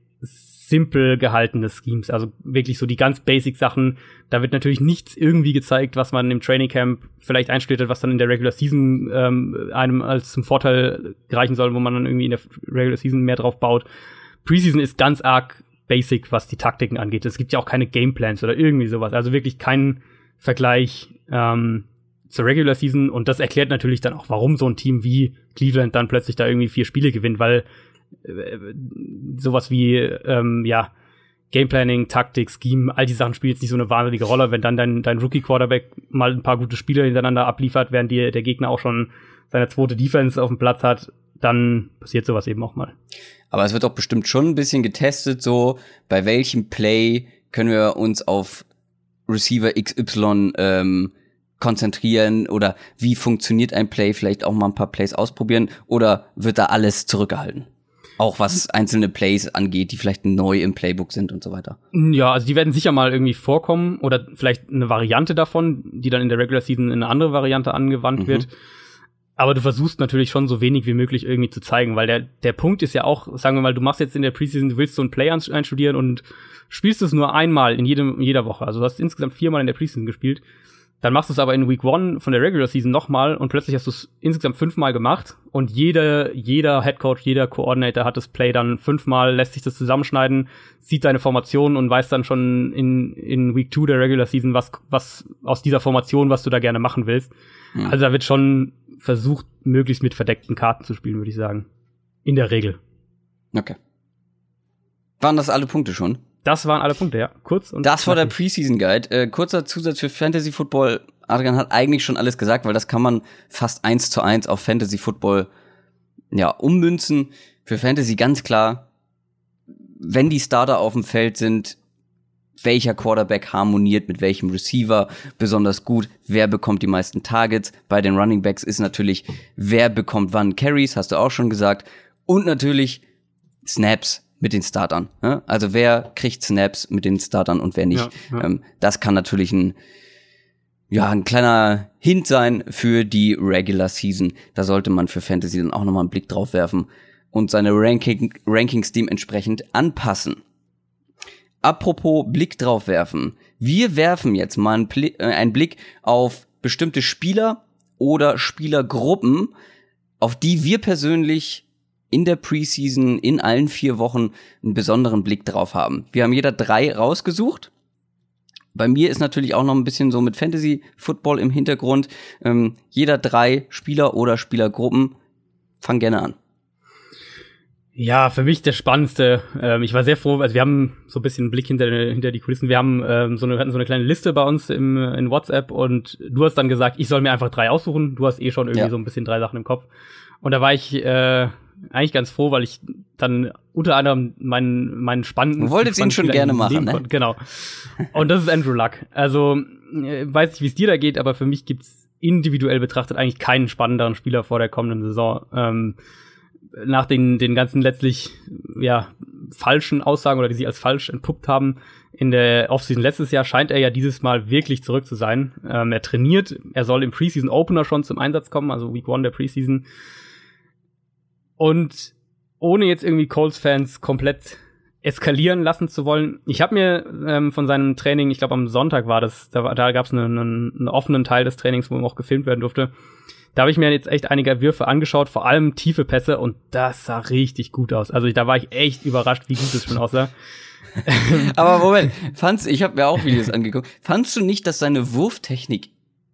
Speaker 1: simpel gehaltene Schemes. Also wirklich so die ganz basic Sachen. Da wird natürlich nichts irgendwie gezeigt, was man im Training Camp vielleicht einstudiert hat, was dann in der Regular Season ähm, einem als zum Vorteil reichen soll, wo man dann irgendwie in der Regular Season mehr drauf baut. Preseason ist ganz arg basic, was die Taktiken angeht. Es gibt ja auch keine Gameplans oder irgendwie sowas. Also wirklich kein Vergleich ähm, zur Regular Season. Und das erklärt natürlich dann auch, warum so ein Team wie Cleveland dann plötzlich da irgendwie vier Spiele gewinnt, weil sowas wie, ähm, ja, Gameplanning, Taktik, Scheme, all die Sachen spielen jetzt nicht so eine wahnsinnige Rolle. Wenn dann dein, dein Rookie-Quarterback mal ein paar gute Spiele hintereinander abliefert, während dir der Gegner auch schon seine zweite Defense auf dem Platz hat, dann passiert sowas eben auch mal.
Speaker 2: Aber es wird doch bestimmt schon ein bisschen getestet, so bei welchem Play können wir uns auf Receiver XY ähm, konzentrieren oder wie funktioniert ein Play, vielleicht auch mal ein paar Plays ausprobieren oder wird da alles zurückgehalten? Auch was einzelne Plays angeht, die vielleicht neu im Playbook sind und so weiter.
Speaker 1: Ja, also die werden sicher mal irgendwie vorkommen oder vielleicht eine Variante davon, die dann in der Regular Season in eine andere Variante angewandt
Speaker 2: Mhm.
Speaker 1: wird. Aber du versuchst natürlich schon so wenig wie möglich irgendwie zu zeigen, weil der, der Punkt ist ja auch, sagen wir mal, du machst jetzt in der Preseason, du willst so ein Play einstudieren und spielst es nur einmal in jedem, in jeder Woche. Also du hast insgesamt viermal in der Preseason gespielt. Dann machst du es aber in Week One von der Regular Season nochmal und plötzlich hast du es insgesamt fünfmal gemacht und jeder, jeder Head Coach, jeder Coordinator hat das Play dann fünfmal, lässt sich das zusammenschneiden, sieht deine Formation und weiß dann schon in, in Week Two der Regular Season, was, was aus dieser Formation, was du da gerne machen willst. Mhm. Also da wird schon versucht, möglichst mit verdeckten Karten zu spielen, würde ich sagen. In der Regel.
Speaker 2: Okay. Waren das alle Punkte schon?
Speaker 1: Das waren alle Punkte, ja. Kurz und.
Speaker 2: Das war der Preseason Guide. Äh, kurzer Zusatz für Fantasy Football. Adrian hat eigentlich schon alles gesagt, weil das kann man fast eins zu eins auf Fantasy Football ja ummünzen. Für Fantasy ganz klar, wenn die Starter auf dem Feld sind, welcher Quarterback harmoniert mit welchem Receiver besonders gut, wer bekommt die meisten Targets. Bei den Running Backs ist natürlich, wer bekommt wann Carries, hast du auch schon gesagt. Und natürlich Snaps mit den Startern. Ja? Also wer kriegt Snaps mit den Startern und wer nicht. Ja, ja. Ähm, das kann natürlich ein, ja, ein kleiner Hint sein für die Regular Season. Da sollte man für Fantasy dann auch nochmal einen Blick drauf werfen und seine Ranking, Rankings dementsprechend anpassen. Apropos Blick drauf werfen. Wir werfen jetzt mal einen, Pli äh, einen Blick auf bestimmte Spieler oder Spielergruppen, auf die wir persönlich in der Preseason in allen vier Wochen einen besonderen Blick drauf haben. Wir haben jeder drei rausgesucht. Bei mir ist natürlich auch noch ein bisschen so mit Fantasy Football im Hintergrund. Ähm, jeder drei Spieler oder Spielergruppen. Fang gerne an.
Speaker 1: Ja, für mich der spannendste. Ähm, ich war sehr froh, also wir haben so ein bisschen einen Blick hinter, hinter die Kulissen. Wir haben ähm, so eine, hatten so eine kleine Liste bei uns im, in WhatsApp und du hast dann gesagt, ich soll mir einfach drei aussuchen. Du hast eh schon irgendwie ja. so ein bisschen drei Sachen im Kopf. Und da war ich äh, eigentlich ganz froh, weil ich dann unter anderem meinen, meinen spannenden.
Speaker 2: Du wolltest ihn schon gerne machen, ne?
Speaker 1: Genau. Und das ist Andrew Luck. Also, äh, weiß nicht, wie es dir da geht, aber für mich gibt's individuell betrachtet eigentlich keinen spannenderen Spieler vor der kommenden Saison. Ähm, nach den, den ganzen letztlich, ja, falschen Aussagen oder die sie als falsch entpuppt haben in der Offseason letztes Jahr, scheint er ja dieses Mal wirklich zurück zu sein. Ähm, er trainiert, er soll im Preseason Opener schon zum Einsatz kommen, also Week One der Preseason. Und ohne jetzt irgendwie Colts-Fans komplett eskalieren lassen zu wollen. Ich habe mir ähm, von seinem Training, ich glaube am Sonntag war das, da, da gab es einen, einen, offenen Teil des Trainings, wo auch gefilmt werden durfte. Da habe ich mir jetzt echt einige Würfe angeschaut, vor allem tiefe Pässe und das sah richtig gut aus. Also da war ich echt überrascht, wie gut es schon aussah. (laughs)
Speaker 2: Aber Moment, fandst ich habe mir auch Videos angeguckt. Fandst du nicht, dass seine Wurftechnik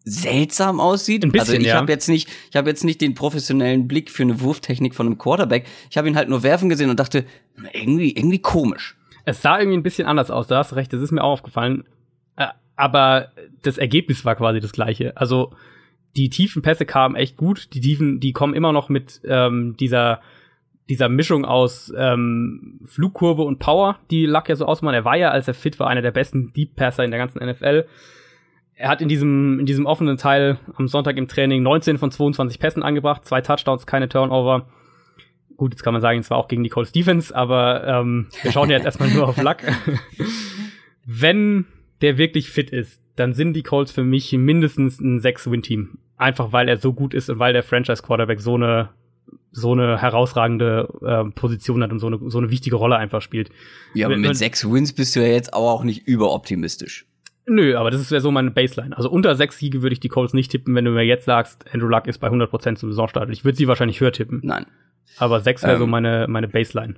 Speaker 2: seltsam aussieht.
Speaker 1: Ein bisschen,
Speaker 2: also ich
Speaker 1: ja.
Speaker 2: habe jetzt nicht, ich habe jetzt nicht den professionellen Blick für eine Wurftechnik von einem Quarterback. Ich habe ihn halt nur werfen gesehen und dachte, irgendwie, irgendwie komisch.
Speaker 1: Es sah irgendwie ein bisschen anders aus. Da hast du recht. Das ist mir auch aufgefallen. Äh, aber das Ergebnis war quasi das gleiche. Also die tiefen Pässe kamen echt gut. Die tiefen, die kommen immer noch mit ähm, dieser dieser Mischung aus ähm, Flugkurve und Power, die Luck ja so ausmachen. Er war ja, als er fit war, einer der besten Deep Passer in der ganzen NFL er hat in diesem, in diesem offenen Teil am Sonntag im Training 19 von 22 Pässen angebracht, zwei Touchdowns, keine Turnover. Gut, jetzt kann man sagen, es war auch gegen die Colts Defense, aber ähm, wir schauen jetzt erstmal nur auf (laughs) Luck. Wenn der wirklich fit ist, dann sind die Colts für mich mindestens ein 6-Win-Team. Einfach weil er so gut ist und weil der Franchise-Quarterback so eine so eine herausragende äh, Position hat und so eine, so eine wichtige Rolle einfach spielt.
Speaker 2: Ja, aber mit sechs Wins bist du ja jetzt auch nicht überoptimistisch.
Speaker 1: Nö, aber das ist ja so meine Baseline. Also unter sechs Siege würde ich die Colts nicht tippen, wenn du mir jetzt sagst, Andrew Luck ist bei 100% zum Saisonstart. Ich würde sie wahrscheinlich höher tippen.
Speaker 2: Nein.
Speaker 1: Aber sechs wäre ähm, so meine, meine Baseline.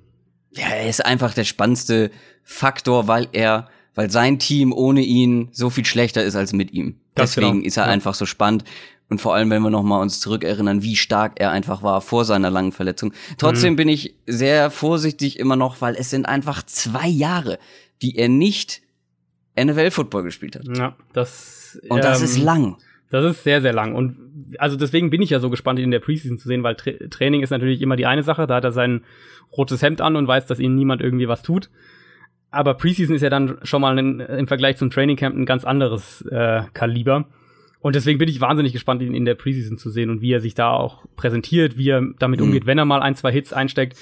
Speaker 2: Ja, er ist einfach der spannendste Faktor, weil er, weil sein Team ohne ihn so viel schlechter ist als mit ihm. Ganz Deswegen genau. ist er ja. einfach so spannend. Und vor allem, wenn wir noch mal uns zurückerinnern, wie stark er einfach war vor seiner langen Verletzung. Trotzdem mhm. bin ich sehr vorsichtig immer noch, weil es sind einfach zwei Jahre, die er nicht NFL-Football gespielt hat.
Speaker 1: Ja, das.
Speaker 2: Und das ähm, ist lang.
Speaker 1: Das ist sehr, sehr lang. Und also deswegen bin ich ja so gespannt, ihn in der Preseason zu sehen, weil Tra Training ist natürlich immer die eine Sache. Da hat er sein rotes Hemd an und weiß, dass ihm niemand irgendwie was tut. Aber Preseason ist ja dann schon mal ein, im Vergleich zum Training Camp ein ganz anderes äh, Kaliber. Und deswegen bin ich wahnsinnig gespannt, ihn in der Preseason zu sehen und wie er sich da auch präsentiert, wie er damit mhm. umgeht, wenn er mal ein, zwei Hits einsteckt.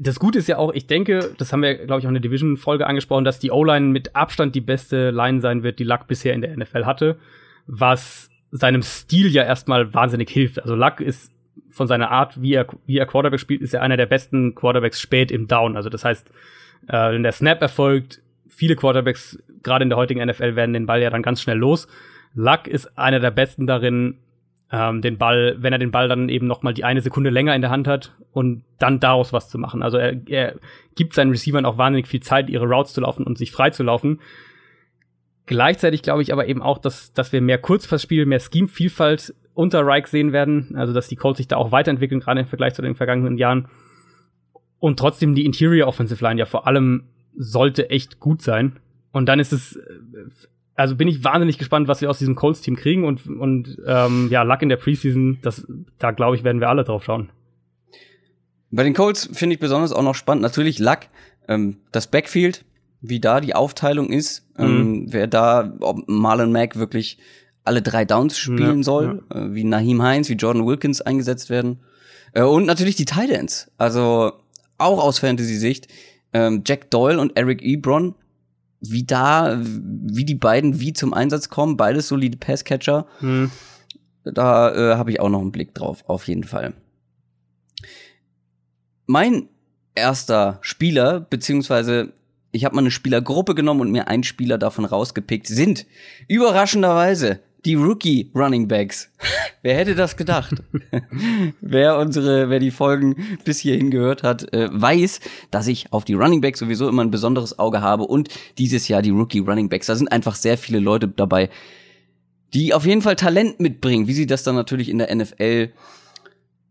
Speaker 1: Das Gute ist ja auch, ich denke, das haben wir, glaube ich, auch in der Division-Folge angesprochen, dass die O-Line mit Abstand die beste Line sein wird, die Luck bisher in der NFL hatte, was seinem Stil ja erstmal wahnsinnig hilft. Also Luck ist von seiner Art, wie er, wie er Quarterback spielt, ist er einer der besten Quarterbacks spät im Down. Also das heißt, äh, wenn der Snap erfolgt, viele Quarterbacks, gerade in der heutigen NFL, werden den Ball ja dann ganz schnell los Luck ist einer der besten darin, ähm, den Ball, wenn er den Ball dann eben noch mal die eine Sekunde länger in der Hand hat und dann daraus was zu machen. Also er, er gibt seinen Receivern auch wahnsinnig viel Zeit, ihre Routes zu laufen und sich frei zu laufen. Gleichzeitig glaube ich aber eben auch, dass, dass wir mehr Kurzpassspiel, mehr Scheme-Vielfalt unter Reich sehen werden. Also dass die Colts sich da auch weiterentwickeln, gerade im Vergleich zu den vergangenen Jahren. Und trotzdem die Interior Offensive Line ja vor allem sollte echt gut sein. Und dann ist es, also bin ich wahnsinnig gespannt, was wir aus diesem Colts-Team kriegen und, und ähm, ja, Luck in der Preseason, das, da glaube ich, werden wir alle drauf schauen.
Speaker 2: Bei den Colts finde ich besonders auch noch spannend, natürlich Luck, ähm, das Backfield, wie da die Aufteilung ist, ähm, mhm. wer da, ob Marlon Mack wirklich alle drei Downs spielen ja, soll, ja. Äh, wie Naheem Heinz, wie Jordan Wilkins eingesetzt werden. Äh, und natürlich die Titans, also auch aus Fantasy-Sicht, ähm, Jack Doyle und Eric Ebron, wie da, wie die beiden wie zum Einsatz kommen, beides solide Passcatcher. Mhm. Da äh, habe ich auch noch einen Blick drauf, auf jeden Fall. Mein erster Spieler, beziehungsweise ich habe mal eine Spielergruppe genommen und mir einen Spieler davon rausgepickt, sind überraschenderweise die Rookie Running Backs. wer hätte das gedacht? (laughs) wer unsere, wer die Folgen bis hierhin gehört hat, äh, weiß, dass ich auf die Running Backs sowieso immer ein besonderes Auge habe und dieses Jahr die Rookie Running Backs. Da sind einfach sehr viele Leute dabei, die auf jeden Fall Talent mitbringen. Wie sie das dann natürlich in der NFL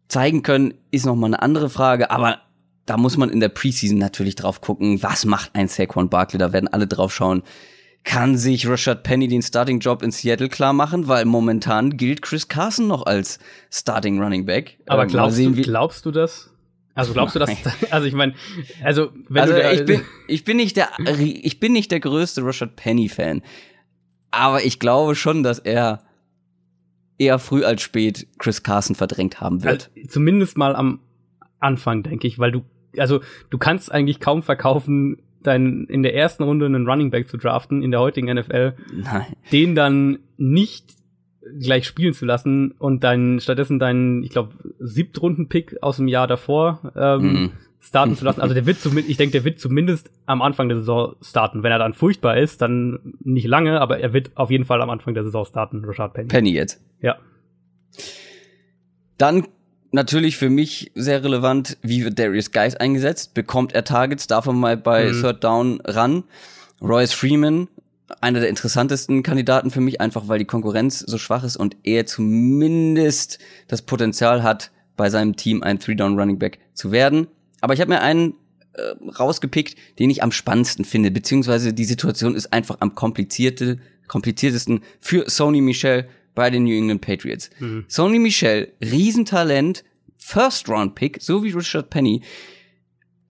Speaker 2: zeigen können, ist noch mal eine andere Frage, aber da muss man in der Preseason natürlich drauf gucken, was macht ein Saquon Barkley, da werden alle drauf schauen. Kann sich Rashad Penny den Starting-Job in Seattle klar machen, weil momentan gilt Chris Carson noch als Starting Running Back.
Speaker 1: Aber ähm, glaubst, sehen, du, glaubst du das? Also glaubst du das? (laughs) Also ich meine, also wenn
Speaker 2: also
Speaker 1: du
Speaker 2: ich bin ich bin nicht der ich bin nicht der größte Rashad Penny Fan, aber ich glaube schon, dass er eher früh als spät Chris Carson verdrängt haben wird.
Speaker 1: Also, zumindest mal am Anfang, denke ich, weil du also du kannst eigentlich kaum verkaufen, dein, in der ersten Runde einen Running Back zu draften in der heutigen NFL, Nein. den dann nicht gleich spielen zu lassen und dann stattdessen deinen, ich glaube, Siebtrunden-Pick aus dem Jahr davor ähm, mhm. starten zu lassen. Also der wird zumindest, ich denke, der wird zumindest am Anfang der Saison starten. Wenn er dann furchtbar ist, dann nicht lange, aber er wird auf jeden Fall am Anfang der Saison starten, Rashad Penny.
Speaker 2: Penny jetzt.
Speaker 1: Ja.
Speaker 2: Dann natürlich für mich sehr relevant, wie wird Darius Guys eingesetzt? Bekommt er Targets? Darf er mal bei mhm. Third Down ran? Royce Freeman, einer der interessantesten Kandidaten für mich, einfach weil die Konkurrenz so schwach ist und er zumindest das Potenzial hat, bei seinem Team ein Three-Down-Running-Back zu werden. Aber ich habe mir einen äh, rausgepickt, den ich am spannendsten finde, beziehungsweise die Situation ist einfach am komplizierte, kompliziertesten für Sony Michel bei den New England Patriots. Mhm. Sony Michel, Riesentalent, First-Round-Pick, so wie Richard Penny.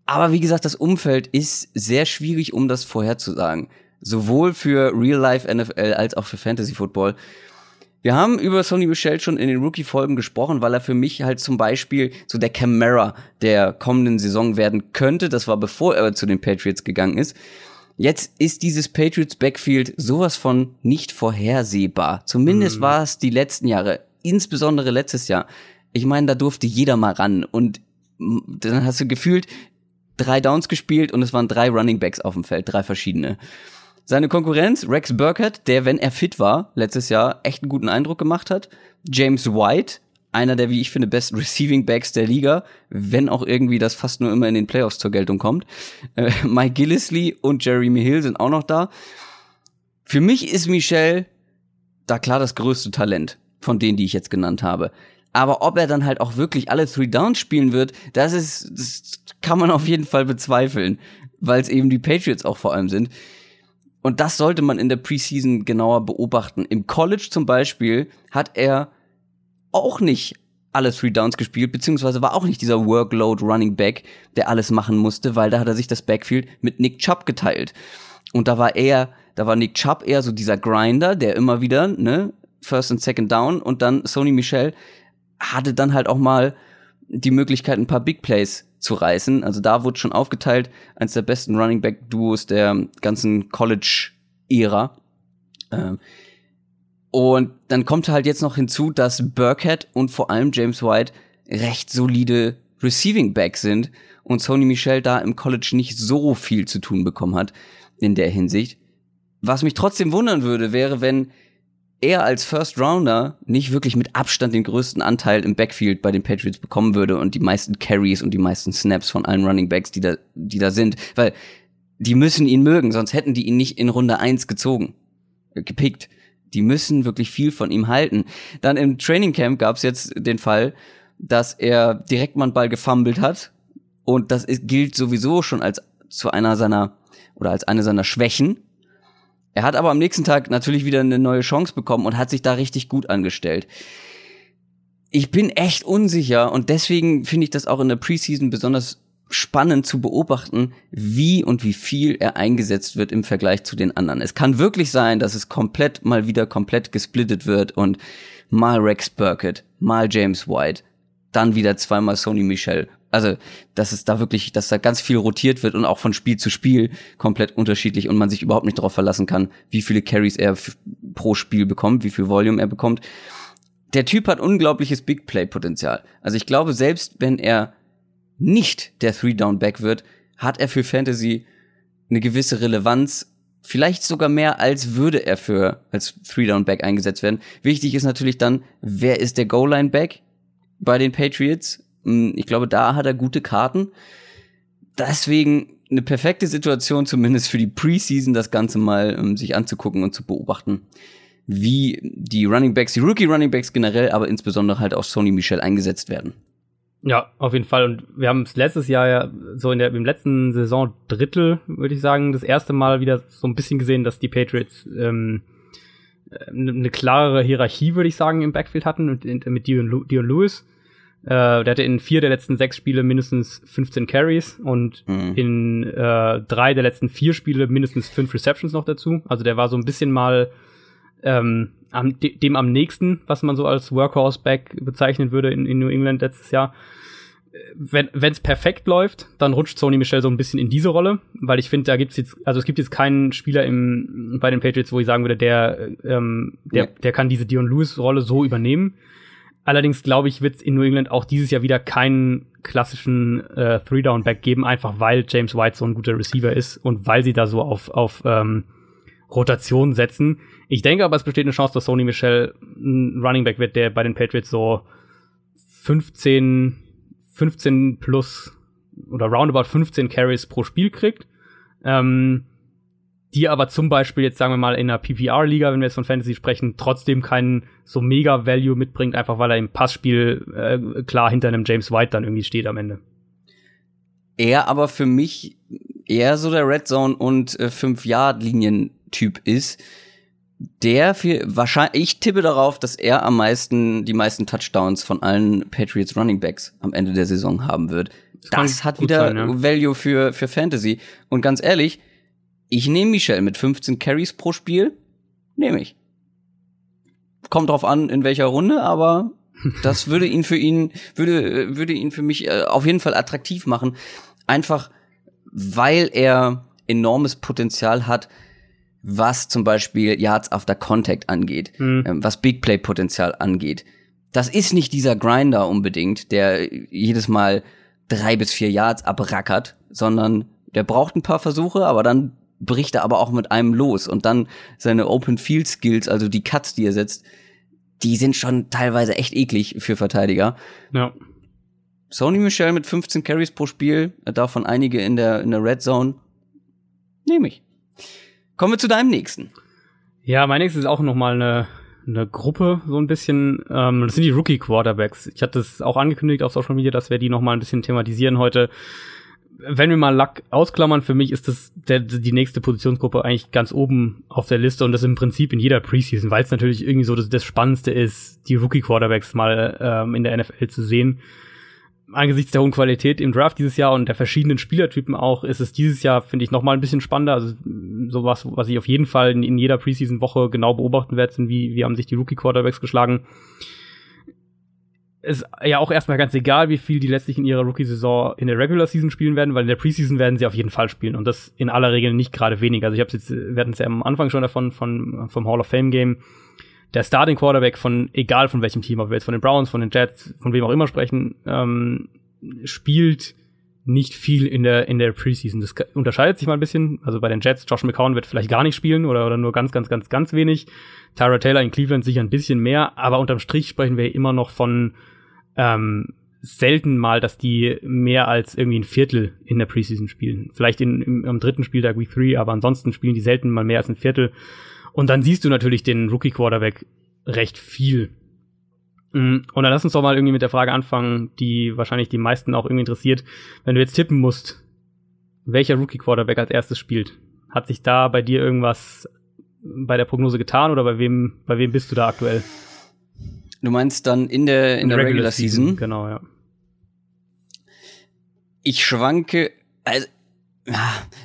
Speaker 2: Aber wie gesagt, das Umfeld ist sehr schwierig, um das vorherzusagen. Sowohl für Real-Life NFL als auch für Fantasy Football. Wir haben über Sony Michel schon in den Rookie-Folgen gesprochen, weil er für mich halt zum Beispiel so der Camera der kommenden Saison werden könnte. Das war bevor er zu den Patriots gegangen ist. Jetzt ist dieses Patriots Backfield sowas von nicht vorhersehbar. Zumindest mhm. war es die letzten Jahre, insbesondere letztes Jahr. Ich meine, da durfte jeder mal ran und dann hast du gefühlt drei Downs gespielt und es waren drei Running Backs auf dem Feld, drei verschiedene. Seine Konkurrenz, Rex Burkett, der, wenn er fit war, letztes Jahr echt einen guten Eindruck gemacht hat. James White, einer der, wie ich finde, besten Receiving Backs der Liga, wenn auch irgendwie das fast nur immer in den Playoffs zur Geltung kommt. Äh, Mike Gillisley und Jeremy Hill sind auch noch da. Für mich ist Michel da klar das größte Talent von denen, die ich jetzt genannt habe. Aber ob er dann halt auch wirklich alle Three Downs spielen wird, das ist, das kann man auf jeden Fall bezweifeln, weil es eben die Patriots auch vor allem sind. Und das sollte man in der Preseason genauer beobachten. Im College zum Beispiel hat er auch nicht alle Three Downs gespielt, beziehungsweise war auch nicht dieser Workload Running Back, der alles machen musste, weil da hat er sich das Backfield mit Nick Chubb geteilt. Und da war er, da war Nick Chubb eher so dieser Grinder, der immer wieder, ne, First und Second Down und dann Sony Michel hatte dann halt auch mal die Möglichkeit, ein paar Big Plays zu reißen. Also da wurde schon aufgeteilt, eins der besten Running Back Duos der ganzen College-Ära. Ähm, und dann kommt halt jetzt noch hinzu, dass Burkhead und vor allem James White recht solide Receiving Backs sind und Sony Michel da im College nicht so viel zu tun bekommen hat in der Hinsicht. Was mich trotzdem wundern würde, wäre, wenn er als First Rounder nicht wirklich mit Abstand den größten Anteil im Backfield bei den Patriots bekommen würde und die meisten Carries und die meisten Snaps von allen Running Backs, die da, die da sind. Weil die müssen ihn mögen, sonst hätten die ihn nicht in Runde eins gezogen, äh, gepickt. Die müssen wirklich viel von ihm halten. Dann im Training Camp gab es jetzt den Fall, dass er direkt mal einen Ball gefummelt hat. Und das ist, gilt sowieso schon als zu einer seiner oder als eine seiner Schwächen er hat aber am nächsten Tag natürlich wieder eine neue Chance bekommen und hat sich da richtig gut angestellt. Ich bin echt unsicher und deswegen finde ich das auch in der Preseason besonders spannend zu beobachten, wie und wie viel er eingesetzt wird im Vergleich zu den anderen. Es kann wirklich sein, dass es komplett mal wieder komplett gesplittet wird und mal Rex Burkett, mal James White, dann wieder zweimal Sony Michel also dass es da wirklich, dass da ganz viel rotiert wird und auch von Spiel zu Spiel komplett unterschiedlich und man sich überhaupt nicht darauf verlassen kann, wie viele Carries er pro Spiel bekommt, wie viel Volume er bekommt. Der Typ hat unglaubliches Big Play Potenzial. Also ich glaube, selbst wenn er nicht der Three Down Back wird, hat er für Fantasy eine gewisse Relevanz, vielleicht sogar mehr als würde er für als Three Down Back eingesetzt werden. Wichtig ist natürlich dann, wer ist der Goal Line Back bei den Patriots? Hm, ich glaube, da hat er gute Karten. Deswegen eine perfekte Situation, zumindest für die Preseason, das Ganze mal um, ähm, sich anzugucken und zu beobachten, wie die Running Backs, die Rookie Running Backs generell, aber insbesondere halt auch Sony Michel eingesetzt werden.
Speaker 1: Ja, auf jeden Fall. Und wir haben es letztes Jahr ja so in der im letzten Saison Drittel, würde ich sagen, das erste Mal wieder so ein bisschen gesehen, dass die Patriots ähm, eine klarere Hierarchie, würde ich sagen, im Backfield hatten und mit Dion, Dion Lewis äh, der hatte in vier der letzten sechs Spiele mindestens 15 Carries und mhm. in äh, drei der letzten vier Spiele mindestens fünf Receptions noch dazu. Also der war so ein bisschen mal ähm, am, dem am nächsten, was man so als Workhorse-Back bezeichnen würde in, in New England letztes Jahr. Wenn es perfekt läuft, dann rutscht Sony Michel so ein bisschen in diese Rolle, weil ich finde, da gibt's jetzt, also es gibt jetzt keinen Spieler im, bei den Patriots, wo ich sagen würde, der, ähm, der, ja. der kann diese Dion Lewis-Rolle so übernehmen. Allerdings glaube ich, wird es in New England auch dieses Jahr wieder keinen klassischen äh, Three-Down-Back geben, einfach weil James White so ein guter Receiver ist und weil sie da so auf, auf ähm, Rotation setzen. Ich denke aber, es besteht eine Chance, dass Sony Michel ein Running Back wird, der bei den Patriots so 15, 15 plus oder roundabout 15 Carries pro Spiel kriegt. Ähm, die aber zum Beispiel jetzt sagen wir mal in einer PPR-Liga, wenn wir jetzt von Fantasy sprechen, trotzdem keinen so mega Value mitbringt, einfach weil er im Passspiel äh, klar hinter einem James White dann irgendwie steht am Ende.
Speaker 2: Er aber für mich eher so der Red Zone und äh, 5-Yard-Linien-Typ ist, der für wahrscheinlich, ich tippe darauf, dass er am meisten, die meisten Touchdowns von allen Patriots Running Backs am Ende der Saison haben wird. Das, das hat wieder sein, ja. Value für, für Fantasy. Und ganz ehrlich, ich nehme Michel mit 15 Carries pro Spiel. Nehme ich. Kommt drauf an, in welcher Runde, aber (laughs) das würde ihn für ihn, würde, würde ihn für mich äh, auf jeden Fall attraktiv machen. Einfach, weil er enormes Potenzial hat, was zum Beispiel Yards after Contact angeht, mhm. ähm, was Big Play Potenzial angeht. Das ist nicht dieser Grinder unbedingt, der jedes Mal drei bis vier Yards abrackert, sondern der braucht ein paar Versuche, aber dann bricht er aber auch mit einem los und dann seine Open Field Skills, also die Cuts, die er setzt, die sind schon teilweise echt eklig für Verteidiger.
Speaker 1: Ja.
Speaker 2: Sony Michel mit 15 Carries pro Spiel, davon einige in der, in der Red Zone. Nehme ich. Kommen wir zu deinem nächsten.
Speaker 1: Ja, mein nächstes ist auch noch mal eine, eine Gruppe, so ein bisschen. Ähm, das sind die Rookie Quarterbacks. Ich hatte es auch angekündigt auf Social Media, dass wir die noch mal ein bisschen thematisieren heute wenn wir mal Luck ausklammern, für mich ist das der, die nächste Positionsgruppe eigentlich ganz oben auf der Liste und das im Prinzip in jeder Preseason, weil es natürlich irgendwie so das, das Spannendste ist, die Rookie-Quarterbacks mal ähm, in der NFL zu sehen. Angesichts der hohen Qualität im Draft dieses Jahr und der verschiedenen Spielertypen auch, ist es dieses Jahr, finde ich, noch mal ein bisschen spannender. Also sowas, was ich auf jeden Fall in, in jeder Preseason-Woche genau beobachten werde, sind, wie, wie haben sich die Rookie-Quarterbacks geschlagen ist ja auch erstmal ganz egal, wie viel die letztlich in ihrer Rookie-Saison in der Regular Season spielen werden, weil in der Preseason werden sie auf jeden Fall spielen und das in aller Regel nicht gerade wenig. Also ich habe jetzt, wir hatten es ja am Anfang schon davon von vom Hall of Fame Game. Der Starting Quarterback von egal von welchem Team, ob wir jetzt von den Browns, von den Jets, von wem auch immer sprechen, ähm, spielt nicht viel in der, in der Preseason. Das unterscheidet sich mal ein bisschen. Also bei den Jets, Josh McCown wird vielleicht gar nicht spielen oder, oder nur ganz, ganz, ganz, ganz wenig. Tyra Taylor in Cleveland sicher ein bisschen mehr, aber unterm Strich sprechen wir immer noch von ähm, selten mal, dass die mehr als irgendwie ein Viertel in der Preseason spielen. Vielleicht in, im, am dritten Spieltag Week 3, aber ansonsten spielen die selten mal mehr als ein Viertel. Und dann siehst du natürlich den Rookie Quarterback recht viel. Mm, und dann lass uns doch mal irgendwie mit der Frage anfangen, die wahrscheinlich die meisten auch irgendwie interessiert. Wenn du jetzt tippen musst, welcher Rookie Quarterback als erstes spielt, hat sich da bei dir irgendwas bei der Prognose getan oder bei wem, bei wem bist du da aktuell?
Speaker 2: Du meinst dann in der, in der Regular, Regular Season? Season?
Speaker 1: Genau, ja.
Speaker 2: Ich schwanke, also,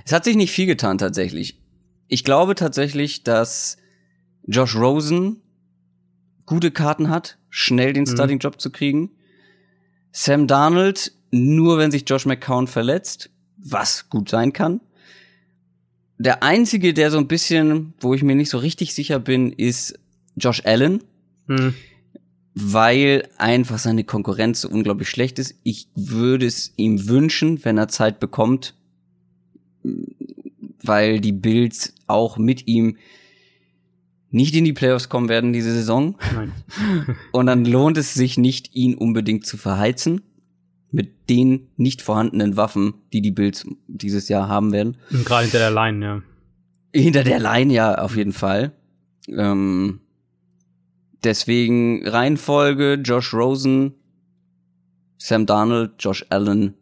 Speaker 2: es hat sich nicht viel getan tatsächlich. Ich glaube tatsächlich, dass Josh Rosen gute Karten hat, schnell den mhm. Starting-Job zu kriegen. Sam Darnold nur, wenn sich Josh McCown verletzt, was gut sein kann. Der einzige, der so ein bisschen, wo ich mir nicht so richtig sicher bin, ist Josh Allen. Mhm. Weil einfach seine Konkurrenz so unglaublich schlecht ist. Ich würde es ihm wünschen, wenn er Zeit bekommt, weil die Bills auch mit ihm nicht in die Playoffs kommen werden diese Saison. Nein. (laughs) Und dann lohnt es sich nicht, ihn unbedingt zu verheizen mit den nicht vorhandenen Waffen, die die Bills dieses Jahr haben werden.
Speaker 1: Und gerade hinter der Line, ja.
Speaker 2: Hinter der Line, ja, auf jeden Fall. Ähm, deswegen Reihenfolge Josh Rosen, Sam Darnold, Josh Allen,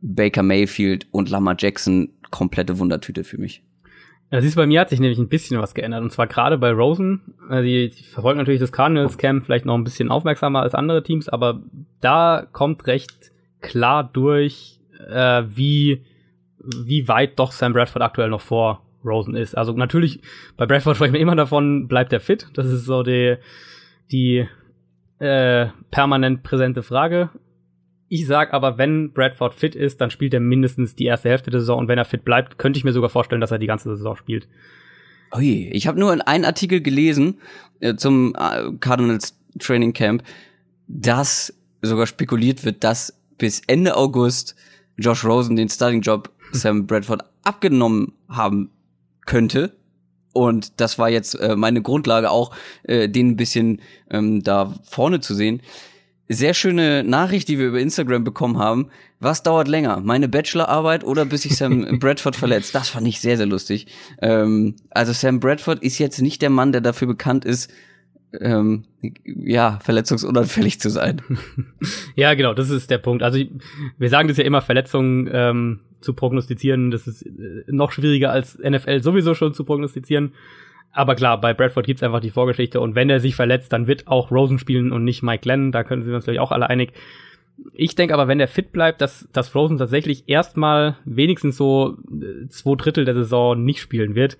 Speaker 2: Baker Mayfield und Lamar Jackson komplette Wundertüte für mich.
Speaker 1: Ja, siehst du, bei mir hat sich nämlich ein bisschen was geändert. Und zwar gerade bei Rosen. Also die, die verfolgen natürlich das Cardinals Camp vielleicht noch ein bisschen aufmerksamer als andere Teams, aber da kommt recht klar durch, äh, wie, wie weit doch Sam Bradford aktuell noch vor Rosen ist. Also natürlich, bei Bradford sprechen wir immer davon, bleibt er fit. Das ist so die, die äh, permanent präsente Frage. Ich sag aber, wenn Bradford fit ist, dann spielt er mindestens die erste Hälfte der Saison und wenn er fit bleibt, könnte ich mir sogar vorstellen, dass er die ganze Saison spielt.
Speaker 2: Oh je, ich habe nur in einem Artikel gelesen äh, zum äh, Cardinals Training Camp, dass sogar spekuliert wird, dass bis Ende August Josh Rosen den Starting Job (laughs) Sam Bradford abgenommen haben könnte. Und das war jetzt äh, meine Grundlage auch, äh, den ein bisschen ähm, da vorne zu sehen sehr schöne Nachricht, die wir über Instagram bekommen haben. Was dauert länger? Meine Bachelorarbeit oder bis sich Sam (laughs) Bradford verletzt? Das fand ich sehr, sehr lustig. Ähm, also Sam Bradford ist jetzt nicht der Mann, der dafür bekannt ist, ähm, ja, verletzungsunanfällig zu sein. (laughs)
Speaker 1: ja, genau, das ist der Punkt. Also wir sagen das ja immer, Verletzungen ähm, zu prognostizieren, das ist äh, noch schwieriger als NFL sowieso schon zu prognostizieren. Aber klar, bei Bradford gibt's einfach die Vorgeschichte und wenn er sich verletzt, dann wird auch Rosen spielen und nicht Mike Glenn. Da können wir uns natürlich auch alle einig. Ich denke aber, wenn er fit bleibt, dass, dass Rosen tatsächlich erstmal wenigstens so äh, zwei Drittel der Saison nicht spielen wird.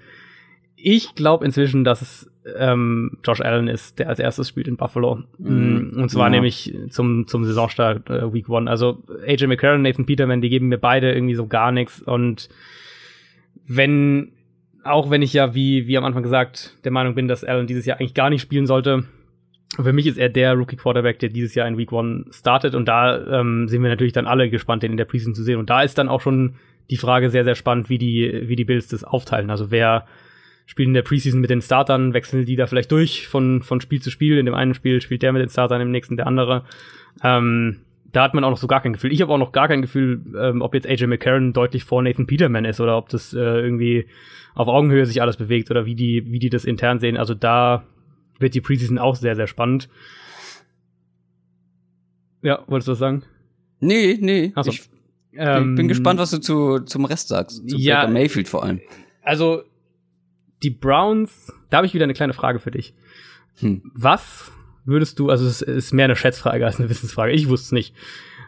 Speaker 1: Ich glaube inzwischen, dass es ähm, Josh Allen ist, der als erstes spielt in Buffalo. Mhm. Und zwar ja. nämlich zum, zum Saisonstart äh, Week One. Also AJ McCarron, Nathan Peterman, die geben mir beide irgendwie so gar nichts. Und wenn auch wenn ich ja, wie, wie am Anfang gesagt, der Meinung bin, dass Allen dieses Jahr eigentlich gar nicht spielen sollte. Für mich ist er der Rookie Quarterback, der dieses Jahr in Week One startet. Und da ähm, sind wir natürlich dann alle gespannt, den in der Preseason zu sehen. Und da ist dann auch schon die Frage sehr, sehr spannend, wie die, wie die Bills das aufteilen. Also wer spielt in der Preseason mit den Startern, wechseln die da vielleicht durch von, von Spiel zu Spiel. In dem einen Spiel spielt der mit den Startern, im nächsten der andere. Ähm, da hat man auch noch so gar kein Gefühl. Ich habe auch noch gar kein Gefühl, ähm, ob jetzt AJ McCarron deutlich vor Nathan Peterman ist oder ob das äh, irgendwie auf Augenhöhe sich alles bewegt oder wie die, wie die das intern sehen. Also da wird die Preseason auch sehr, sehr spannend. Ja, wolltest du was sagen?
Speaker 2: Nee, nee. Ach so. Ich ähm, bin gespannt, was du zu, zum Rest sagst. Zu ja, Baker Mayfield vor allem.
Speaker 1: Also, die Browns, da habe ich wieder eine kleine Frage für dich. Hm. Was würdest du, also es ist mehr eine Schätzfrage als eine Wissensfrage, ich wusste es nicht.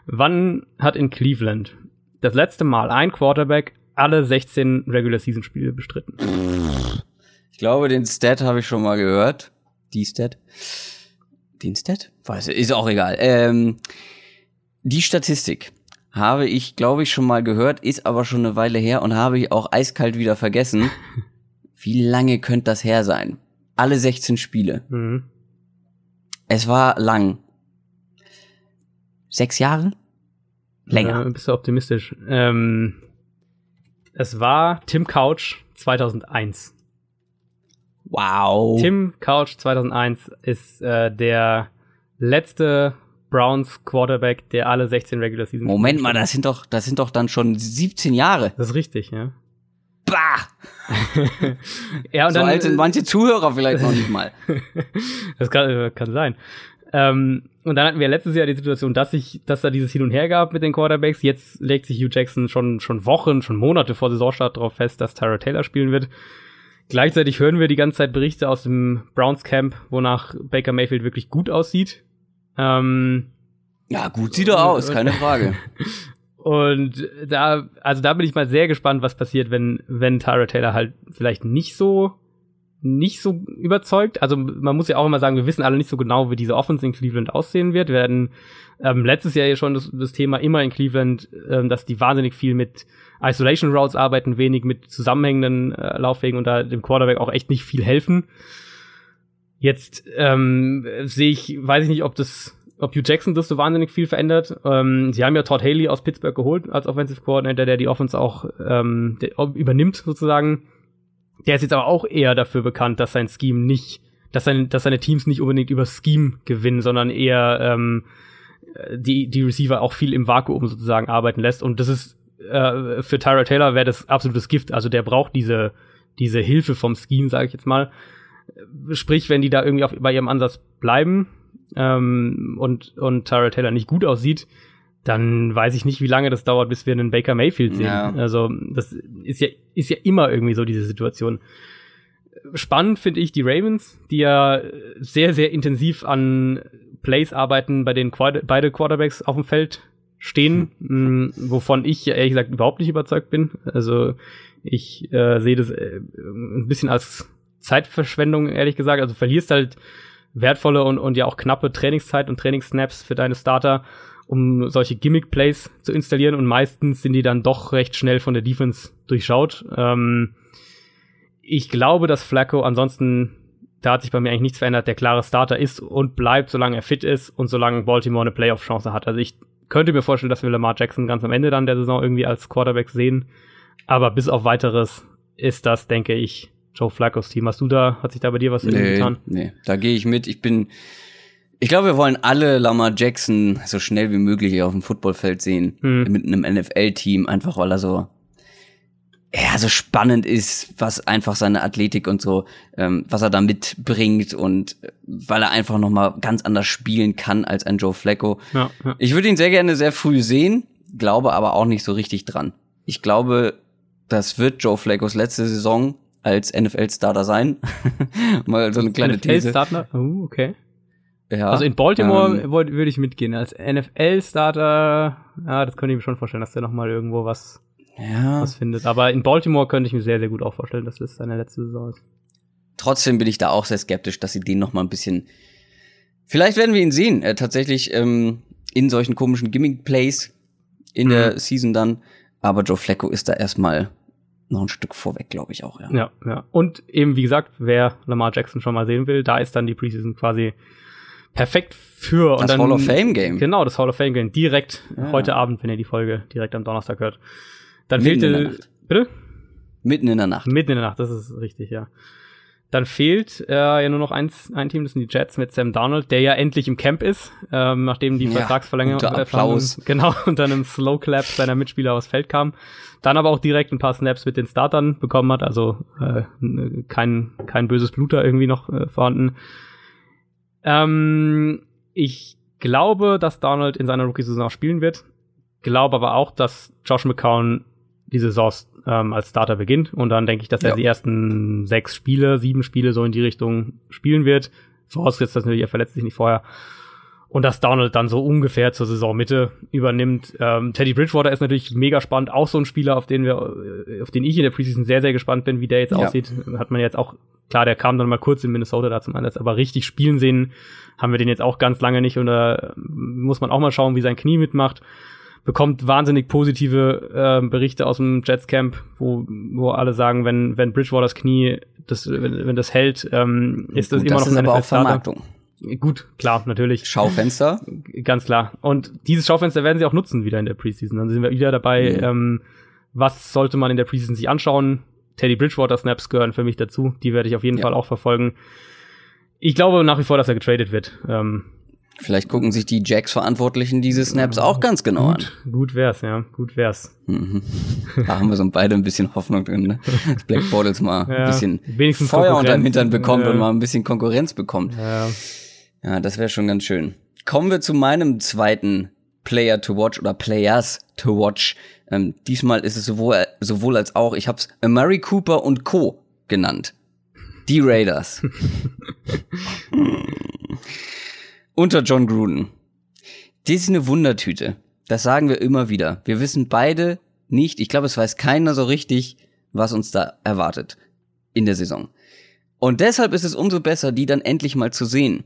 Speaker 1: Wann hat in Cleveland das letzte Mal ein Quarterback alle 16 Regular Season Spiele bestritten.
Speaker 2: Ich glaube, den Stat habe ich schon mal gehört. Die Stat? Den Stat? Weiß ich, ist auch egal. Ähm, die Statistik habe ich, glaube ich, schon mal gehört, ist aber schon eine Weile her und habe ich auch eiskalt wieder vergessen. (laughs) Wie lange könnte das her sein? Alle 16 Spiele. Mhm. Es war lang. Sechs Jahre? Länger.
Speaker 1: Äh, bist du optimistisch? Ähm, es war Tim Couch 2001.
Speaker 2: Wow.
Speaker 1: Tim Couch 2001 ist äh, der letzte Browns Quarterback, der alle 16 Regular Season
Speaker 2: Moment mal, das sind doch, das sind doch dann schon 17 Jahre.
Speaker 1: Das ist richtig, ja.
Speaker 2: Bah! (laughs)
Speaker 1: ja und
Speaker 2: so
Speaker 1: dann,
Speaker 2: alt sind manche Zuhörer vielleicht noch nicht mal. (laughs)
Speaker 1: das kann, äh, kann sein. Ähm, und dann hatten wir letztes Jahr die Situation, dass sich, dass da dieses Hin und Her gab mit den Quarterbacks. Jetzt legt sich Hugh Jackson schon, schon Wochen, schon Monate vor Saisonstart darauf fest, dass Tyra Taylor spielen wird. Gleichzeitig hören wir die ganze Zeit Berichte aus dem Browns Camp, wonach Baker Mayfield wirklich gut aussieht. Ähm,
Speaker 2: Ja, gut sieht er aus, keine Frage. (laughs)
Speaker 1: und da, also da bin ich mal sehr gespannt, was passiert, wenn, wenn Tyra Taylor halt vielleicht nicht so, nicht so überzeugt. Also man muss ja auch immer sagen, wir wissen alle nicht so genau, wie diese Offense in Cleveland aussehen wird. Wir werden ähm, letztes Jahr ja schon das, das Thema immer in Cleveland, ähm, dass die wahnsinnig viel mit Isolation Routes arbeiten, wenig mit zusammenhängenden äh, Laufwegen und da dem Quarterback auch echt nicht viel helfen. Jetzt ähm, sehe ich, weiß ich nicht, ob das, Hugh Jackson das so wahnsinnig viel verändert. Ähm, sie haben ja Todd Haley aus Pittsburgh geholt als Offensive Coordinator, der die Offense auch ähm, übernimmt sozusagen. Der ist jetzt aber auch eher dafür bekannt, dass sein Scheme nicht, dass, sein, dass seine Teams nicht unbedingt über Scheme gewinnen, sondern eher ähm, die, die Receiver auch viel im Vakuum sozusagen arbeiten lässt. Und das ist äh, für Tyra Taylor wäre das absolutes Gift. Also der braucht diese, diese Hilfe vom Scheme, sage ich jetzt mal. Sprich, wenn die da irgendwie auf, bei ihrem Ansatz bleiben ähm, und, und Tyra Taylor nicht gut aussieht, dann weiß ich nicht, wie lange das dauert, bis wir einen Baker Mayfield sehen.
Speaker 2: Ja.
Speaker 1: Also das ist ja, ist ja immer irgendwie so diese Situation. Spannend finde ich die Ravens, die ja sehr, sehr intensiv an Plays arbeiten, bei denen Quad beide Quarterbacks auf dem Feld stehen, hm. (laughs) wovon ich ehrlich gesagt überhaupt nicht überzeugt bin. Also ich äh, sehe das äh, ein bisschen als Zeitverschwendung, ehrlich gesagt. Also verlierst halt wertvolle und, und ja auch knappe Trainingszeit und Trainingssnaps für deine Starter, um solche Gimmick-Plays zu installieren und meistens sind die dann doch recht schnell von der Defense durchschaut. Ähm, ich glaube, dass Flacco ansonsten, da hat sich bei mir eigentlich nichts verändert, der klare Starter ist und bleibt, solange er fit ist und solange Baltimore eine Playoff-Chance hat. Also ich könnte mir vorstellen, dass wir Lamar Jackson ganz am Ende dann der Saison irgendwie als Quarterback sehen. Aber bis auf weiteres ist das, denke ich, Joe Flaccos Team. Hast du da, hat sich da bei dir was
Speaker 2: nee,
Speaker 1: getan?
Speaker 2: Nee, da gehe ich mit. Ich bin, ich glaube, wir wollen alle Lamar Jackson so schnell wie möglich hier auf dem Footballfeld sehen.
Speaker 1: Hm.
Speaker 2: Mit einem NFL-Team, einfach weil er so, ja, so spannend ist, was einfach seine Athletik und so, ähm, was er da mitbringt und äh, weil er einfach nochmal ganz anders spielen kann als ein Joe Flacco.
Speaker 1: Ja, ja.
Speaker 2: Ich würde ihn sehr gerne sehr früh sehen, glaube aber auch nicht so richtig dran. Ich glaube, das wird Joe Flaccos letzte Saison als NFL-Starter sein. (laughs) Mal so eine kleine These.
Speaker 1: NFL-Starter? Oh, okay.
Speaker 2: Ja,
Speaker 1: Also in Baltimore
Speaker 2: ähm,
Speaker 1: würde ich mitgehen. Als NFL-Starter, ja, das könnte ich mir schon vorstellen, dass der noch mal irgendwo was,
Speaker 2: ja,
Speaker 1: was findet. Aber in Baltimore könnte ich mir sehr, sehr gut auch vorstellen, dass das seine letzte Saison ist.
Speaker 2: trotzdem bin ich da auch sehr skeptisch, dass sie den noch mal ein bisschen. Vielleicht werden wir ihn sehen, äh, tatsächlich ähm, in solchen komischen Gimmick-Plays in
Speaker 1: Mhm.
Speaker 2: der Season dann. Aber Joe Flacco ist da erstmal noch ein Stück vorweg, glaube ich auch, ja.
Speaker 1: Ja, ja. Und eben, wie gesagt, wer Lamar Jackson schon mal sehen will, da ist dann die Preseason quasi perfekt für. und
Speaker 2: Das
Speaker 1: dann,
Speaker 2: Hall of Fame Game.
Speaker 1: Genau, das Hall of Fame Game. Direkt
Speaker 2: Ja.
Speaker 1: heute Abend, wenn ihr die Folge direkt am Donnerstag hört. Dann
Speaker 2: Mitten in der
Speaker 1: fehlte.
Speaker 2: Nacht.
Speaker 1: Bitte?
Speaker 2: Mitten in der Nacht.
Speaker 1: Mitten in der Nacht, das ist richtig, ja. Dann fehlt äh, ja nur noch eins, ein Team, das sind die Jets mit Sam Darnold, der ja endlich im Camp ist, ähm, nachdem die
Speaker 2: Ja,
Speaker 1: Vertragsverlängerung
Speaker 2: unter
Speaker 1: äh,
Speaker 2: Applaus. (laughs)
Speaker 1: genau unter einem Slow Clap seiner Mitspieler aufs Feld kam. Dann aber auch direkt ein paar Snaps mit den Startern bekommen hat, also äh, kein, kein böses Blut da irgendwie noch äh, vorhanden. Ähm, ich glaube, dass Darnold in seiner Rookie-Saison auch spielen wird. Glaube aber auch, dass Josh McCown die Saison ähm, als Starter beginnt. Und dann denke ich, dass er
Speaker 2: Ja.
Speaker 1: die ersten sechs Spiele, sieben Spiele so in die Richtung spielen wird. Vorausgesetzt, dass natürlich er verletzt sich nicht vorher. Und dass Donald dann so ungefähr zur Saisonmitte übernimmt. Ähm, Teddy Bridgewater ist natürlich mega spannend, auch so ein Spieler, auf den wir, äh, auf den ich in der Preseason sehr, sehr gespannt bin, wie der jetzt
Speaker 2: Ja.
Speaker 1: aussieht. Hat man jetzt auch, klar, der kam dann mal kurz in Minnesota da zum Einsatz, aber richtig spielen sehen haben wir den jetzt auch ganz lange nicht und da muss man auch mal schauen, wie sein Knie mitmacht. Bekommt wahnsinnig positive äh, Berichte aus dem Jets Camp, wo, wo alle sagen, wenn, wenn Bridgewaters Knie, das, wenn, wenn das hält, ähm, ist das
Speaker 2: Gut,
Speaker 1: immer
Speaker 2: das
Speaker 1: noch
Speaker 2: ist
Speaker 1: ein
Speaker 2: aber auch
Speaker 1: NFL-Starter.
Speaker 2: Vermarktung.
Speaker 1: Gut, klar, natürlich.
Speaker 2: Schaufenster.
Speaker 1: Ganz klar. Und dieses Schaufenster werden sie auch nutzen wieder in der Preseason. Dann sind wir wieder dabei, mhm. ähm, was sollte man in der Preseason sich anschauen? Teddy Bridgewater Snaps gehören für mich dazu. Die werde ich auf jeden ja. Fall auch verfolgen. Ich glaube nach wie vor, dass er getradet wird. Ähm,
Speaker 2: Vielleicht gucken sich die Jacks-Verantwortlichen diese Snaps auch ganz genau
Speaker 1: gut, an. Gut wär's, ja. Gut wär's.
Speaker 2: Mhm. Da haben wir so beide ein bisschen Hoffnung drin, ne? Dass Black Bortles mal ja, ein bisschen Feuer unter dem Hintern bekommt ja. und mal ein bisschen Konkurrenz bekommt. Ja, ja das wäre schon ganz schön. Kommen wir zu meinem zweiten Player to watch oder Players to watch. Ähm, diesmal ist es sowohl, sowohl als auch, ich habe es Murray Cooper und Co. genannt. Die Raiders. (laughs) (laughs) Unter John Gruden. Das ist eine Wundertüte. Das sagen wir immer wieder. Wir wissen beide nicht, ich glaube, es weiß keiner so richtig, was uns da erwartet in der Saison. Und deshalb ist es umso besser, die dann endlich mal zu sehen.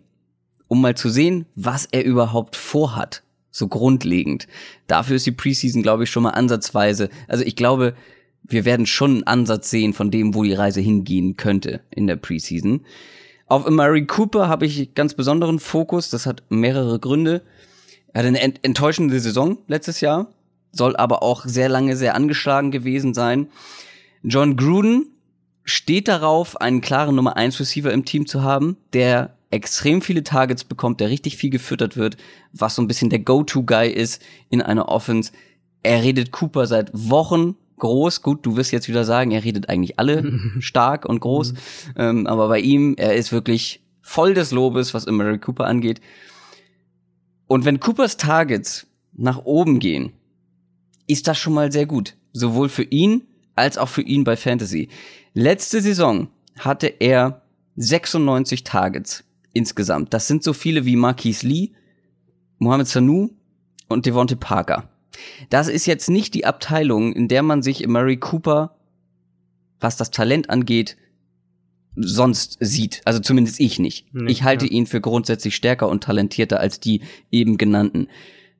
Speaker 2: Um mal zu sehen, was er überhaupt vorhat. So grundlegend. Dafür ist die Preseason, glaube ich, schon mal ansatzweise. Also ich glaube, wir werden schon einen Ansatz sehen von dem, wo die Reise hingehen könnte in der Preseason. Auf Amari Cooper habe ich ganz besonderen Fokus. Das hat mehrere Gründe. Er hat eine enttäuschende Saison letztes Jahr, soll aber auch sehr lange sehr angeschlagen gewesen sein. John Gruden steht darauf, einen klaren Nummer 1 Receiver im Team zu haben, der extrem viele Targets bekommt, der richtig viel gefüttert wird, was so ein bisschen der Go-To-Guy ist in einer Offense. Er redet Cooper seit Wochen groß. Gut, du wirst jetzt wieder sagen, er redet eigentlich alle (laughs) stark und groß. ähm, aber bei ihm, er ist wirklich voll des Lobes, was Murray Cooper angeht. Und wenn Coopers Targets nach oben gehen, ist das schon mal sehr gut. Sowohl für ihn als auch für ihn bei Fantasy. Letzte Saison hatte er 96 Targets insgesamt. Das sind so viele wie Marquis Lee, Mohamed Sanu und Devonte Parker. Das ist jetzt nicht die Abteilung, in der man sich Murray Cooper, was das Talent angeht, sonst sieht. Also zumindest ich nicht. nicht ich halte ja. ihn für grundsätzlich stärker und talentierter als die eben genannten.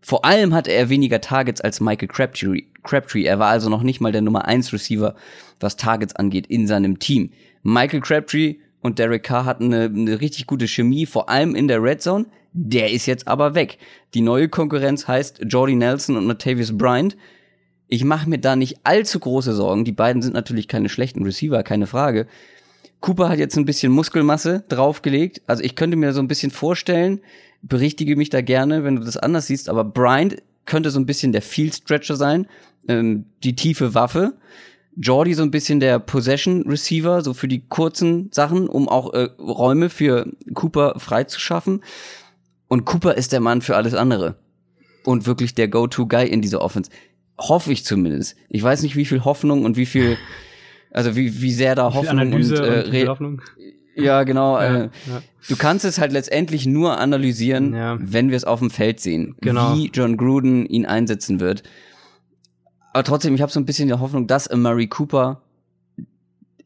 Speaker 2: Vor allem hatte er weniger Targets als Michael Crabtree. Crabtree. Er war also noch nicht mal der Nummer 1 Receiver, was Targets angeht, in seinem Team. Michael Crabtree und Derek Carr hatten eine, eine richtig gute Chemie, vor allem in der Red Zone. Der ist jetzt aber weg. Die neue Konkurrenz heißt Jordy Nelson und Latavius Bryant. Ich mache mir da nicht allzu große Sorgen. Die beiden sind natürlich keine schlechten Receiver, keine Frage. Cooper hat jetzt ein bisschen Muskelmasse draufgelegt. Also ich könnte mir so ein bisschen vorstellen, berichtige mich da gerne, wenn du das anders siehst, aber Bryant könnte so ein bisschen der Field Stretcher sein, ähm, die tiefe Waffe. Jordy so ein bisschen der Possession Receiver, so für die kurzen Sachen, um auch äh, Räume für Cooper freizuschaffen. Und Cooper ist der Mann für alles andere. Und wirklich der Go-To-Guy in dieser Offense. Hoffe ich zumindest. Ich weiß nicht, wie viel Hoffnung und wie viel, also wie, wie sehr da Hoffnung
Speaker 1: Analyse
Speaker 2: und,
Speaker 1: äh, und Hoffnung.
Speaker 2: Ja, genau. Ja, äh, ja. Du kannst es halt letztendlich nur analysieren, ja. wenn wir es auf dem Feld sehen, genau. wie John Gruden ihn einsetzen wird. Aber trotzdem, ich habe so ein bisschen die Hoffnung, dass Murray Cooper,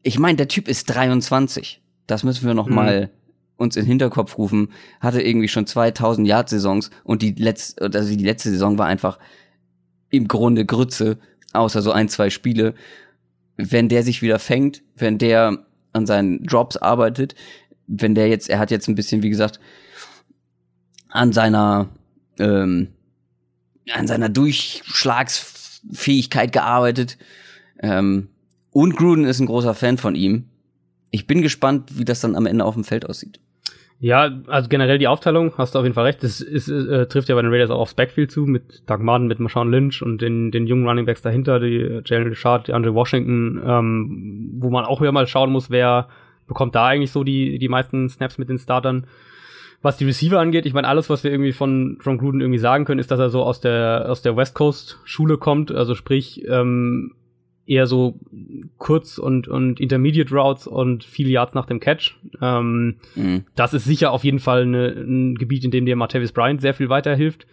Speaker 2: ich meine, der Typ ist 23. Das müssen wir noch mhm. mal uns in den Hinterkopf rufen, hatte irgendwie schon 2000 Yard-Saisons und die letzte, also die letzte Saison war einfach im Grunde Grütze, außer so ein, zwei Spiele. Wenn der sich wieder fängt, wenn der an seinen Drops arbeitet, wenn der jetzt, er hat jetzt ein bisschen, wie gesagt, an seiner, ähm, an seiner Durchschlagsfähigkeit gearbeitet. Ähm, und Gruden ist ein großer Fan von ihm. Ich bin gespannt, wie das dann am Ende auf dem Feld aussieht.
Speaker 1: Ja, also generell die Aufteilung, hast du auf jeden Fall recht. Das ist, äh, trifft ja bei den Raiders auch aufs Backfield zu, mit Doug Martin, mit Marshawn Lynch und den, den jungen Running Backs dahinter, die äh, Jalen Richard, die Andre Washington, ähm, wo man auch wieder mal schauen muss, wer bekommt da eigentlich so die, die meisten Snaps mit den Startern. Was die Receiver angeht, ich meine, alles, was wir irgendwie von John Gruden irgendwie sagen können, ist, dass er so aus der, aus der West Coast Schule kommt, also sprich, ähm, eher so kurz und, und Intermediate Routes und viele Yards nach dem Catch. Ähm, mhm. Das ist sicher auf jeden Fall eine, ein Gebiet, in dem dir Martavis Bryant sehr viel weiterhilft.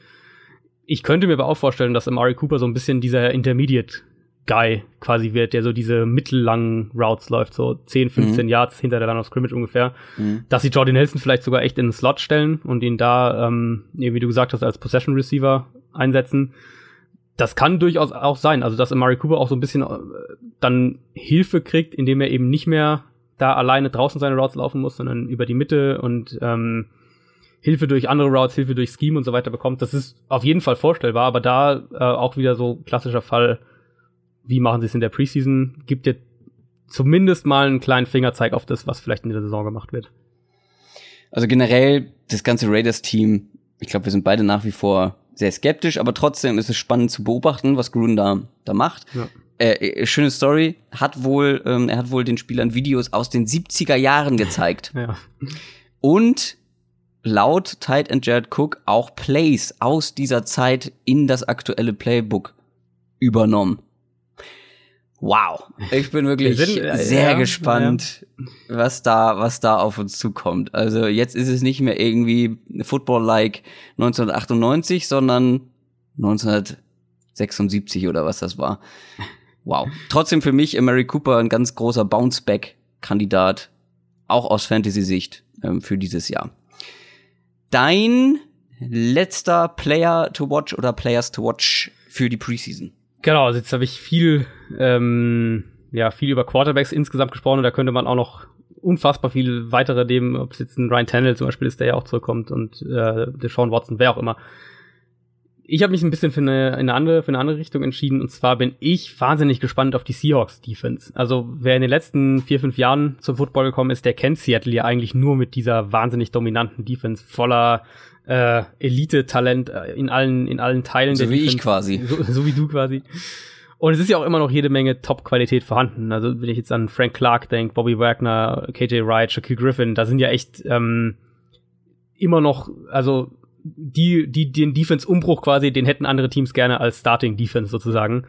Speaker 1: Ich könnte mir aber auch vorstellen, dass Amari Cooper so ein bisschen dieser Intermediate Guy quasi wird, der so diese mittellangen Routes läuft, so 10, 15 mhm. Yards hinter der Line of Scrimmage ungefähr. Mhm. Dass sie Jordan Nelson vielleicht sogar echt in den Slot stellen und ihn da, ähm, wie du gesagt hast, als Possession Receiver einsetzen das kann durchaus auch sein. Also, dass Amari Cooper auch so ein bisschen äh, dann Hilfe kriegt, indem er eben nicht mehr da alleine draußen seine Routes laufen muss, sondern über die Mitte und ähm, Hilfe durch andere Routes, Hilfe durch Scheme und so weiter bekommt. Das ist auf jeden Fall vorstellbar, aber da äh, auch wieder so klassischer Fall, wie machen sie es in der Preseason, gibt dir zumindest mal einen kleinen Fingerzeig auf das, was vielleicht in der Saison gemacht wird.
Speaker 2: Also generell das ganze Raiders-Team, ich glaube, wir sind beide nach wie vor sehr skeptisch, aber trotzdem ist es spannend zu beobachten, was Gruden da, da macht. Ja. Äh, äh schöne Story, hat wohl, ähm, er hat wohl den Spielern Videos aus den 70er Jahren gezeigt. (laughs)
Speaker 1: ja.
Speaker 2: Und laut Tight and Jared Cook auch Plays aus dieser Zeit in das aktuelle Playbook übernommen. Wow, ich bin wirklich sind, äh, sehr ja, gespannt, ja. was da, was da auf uns zukommt. Also jetzt ist es nicht mehr irgendwie Football-like 1998, sondern 1976 oder was das war. Wow. Trotzdem für mich Mary Cooper ein ganz großer Bounce-Back-Kandidat, auch aus Fantasy-Sicht ähm, für dieses Jahr. Dein letzter Player to watch oder Players to watch für die Preseason?
Speaker 1: Genau, also jetzt habe ich viel, ähm, ja, viel über Quarterbacks insgesamt gesprochen und da könnte man auch noch unfassbar viel weitere dem, ob es jetzt ein Ryan Tannehill zum Beispiel ist, der ja auch zurückkommt und äh, der Sean Watson, wer auch immer. Ich habe mich ein bisschen für eine, eine andere, für eine andere Richtung entschieden und zwar bin ich wahnsinnig gespannt auf die Seahawks Defense. Also wer in den letzten vier, fünf Jahren zum Football gekommen ist, der kennt Seattle ja eigentlich nur mit dieser wahnsinnig dominanten Defense voller äh, Elite-Talent äh, in allen, in allen Teilen
Speaker 2: so wie Defense. ich quasi.
Speaker 1: So, so, wie du quasi. Und es ist ja auch immer noch jede Menge Top-Qualität vorhanden. Also wenn ich jetzt an Frank Clark denke, Bobby Wagner, KJ Wright, Shaquille Griffin, da sind ja echt ähm, immer noch, also die, die den Defense-Umbruch quasi, den hätten andere Teams gerne als Starting-Defense sozusagen.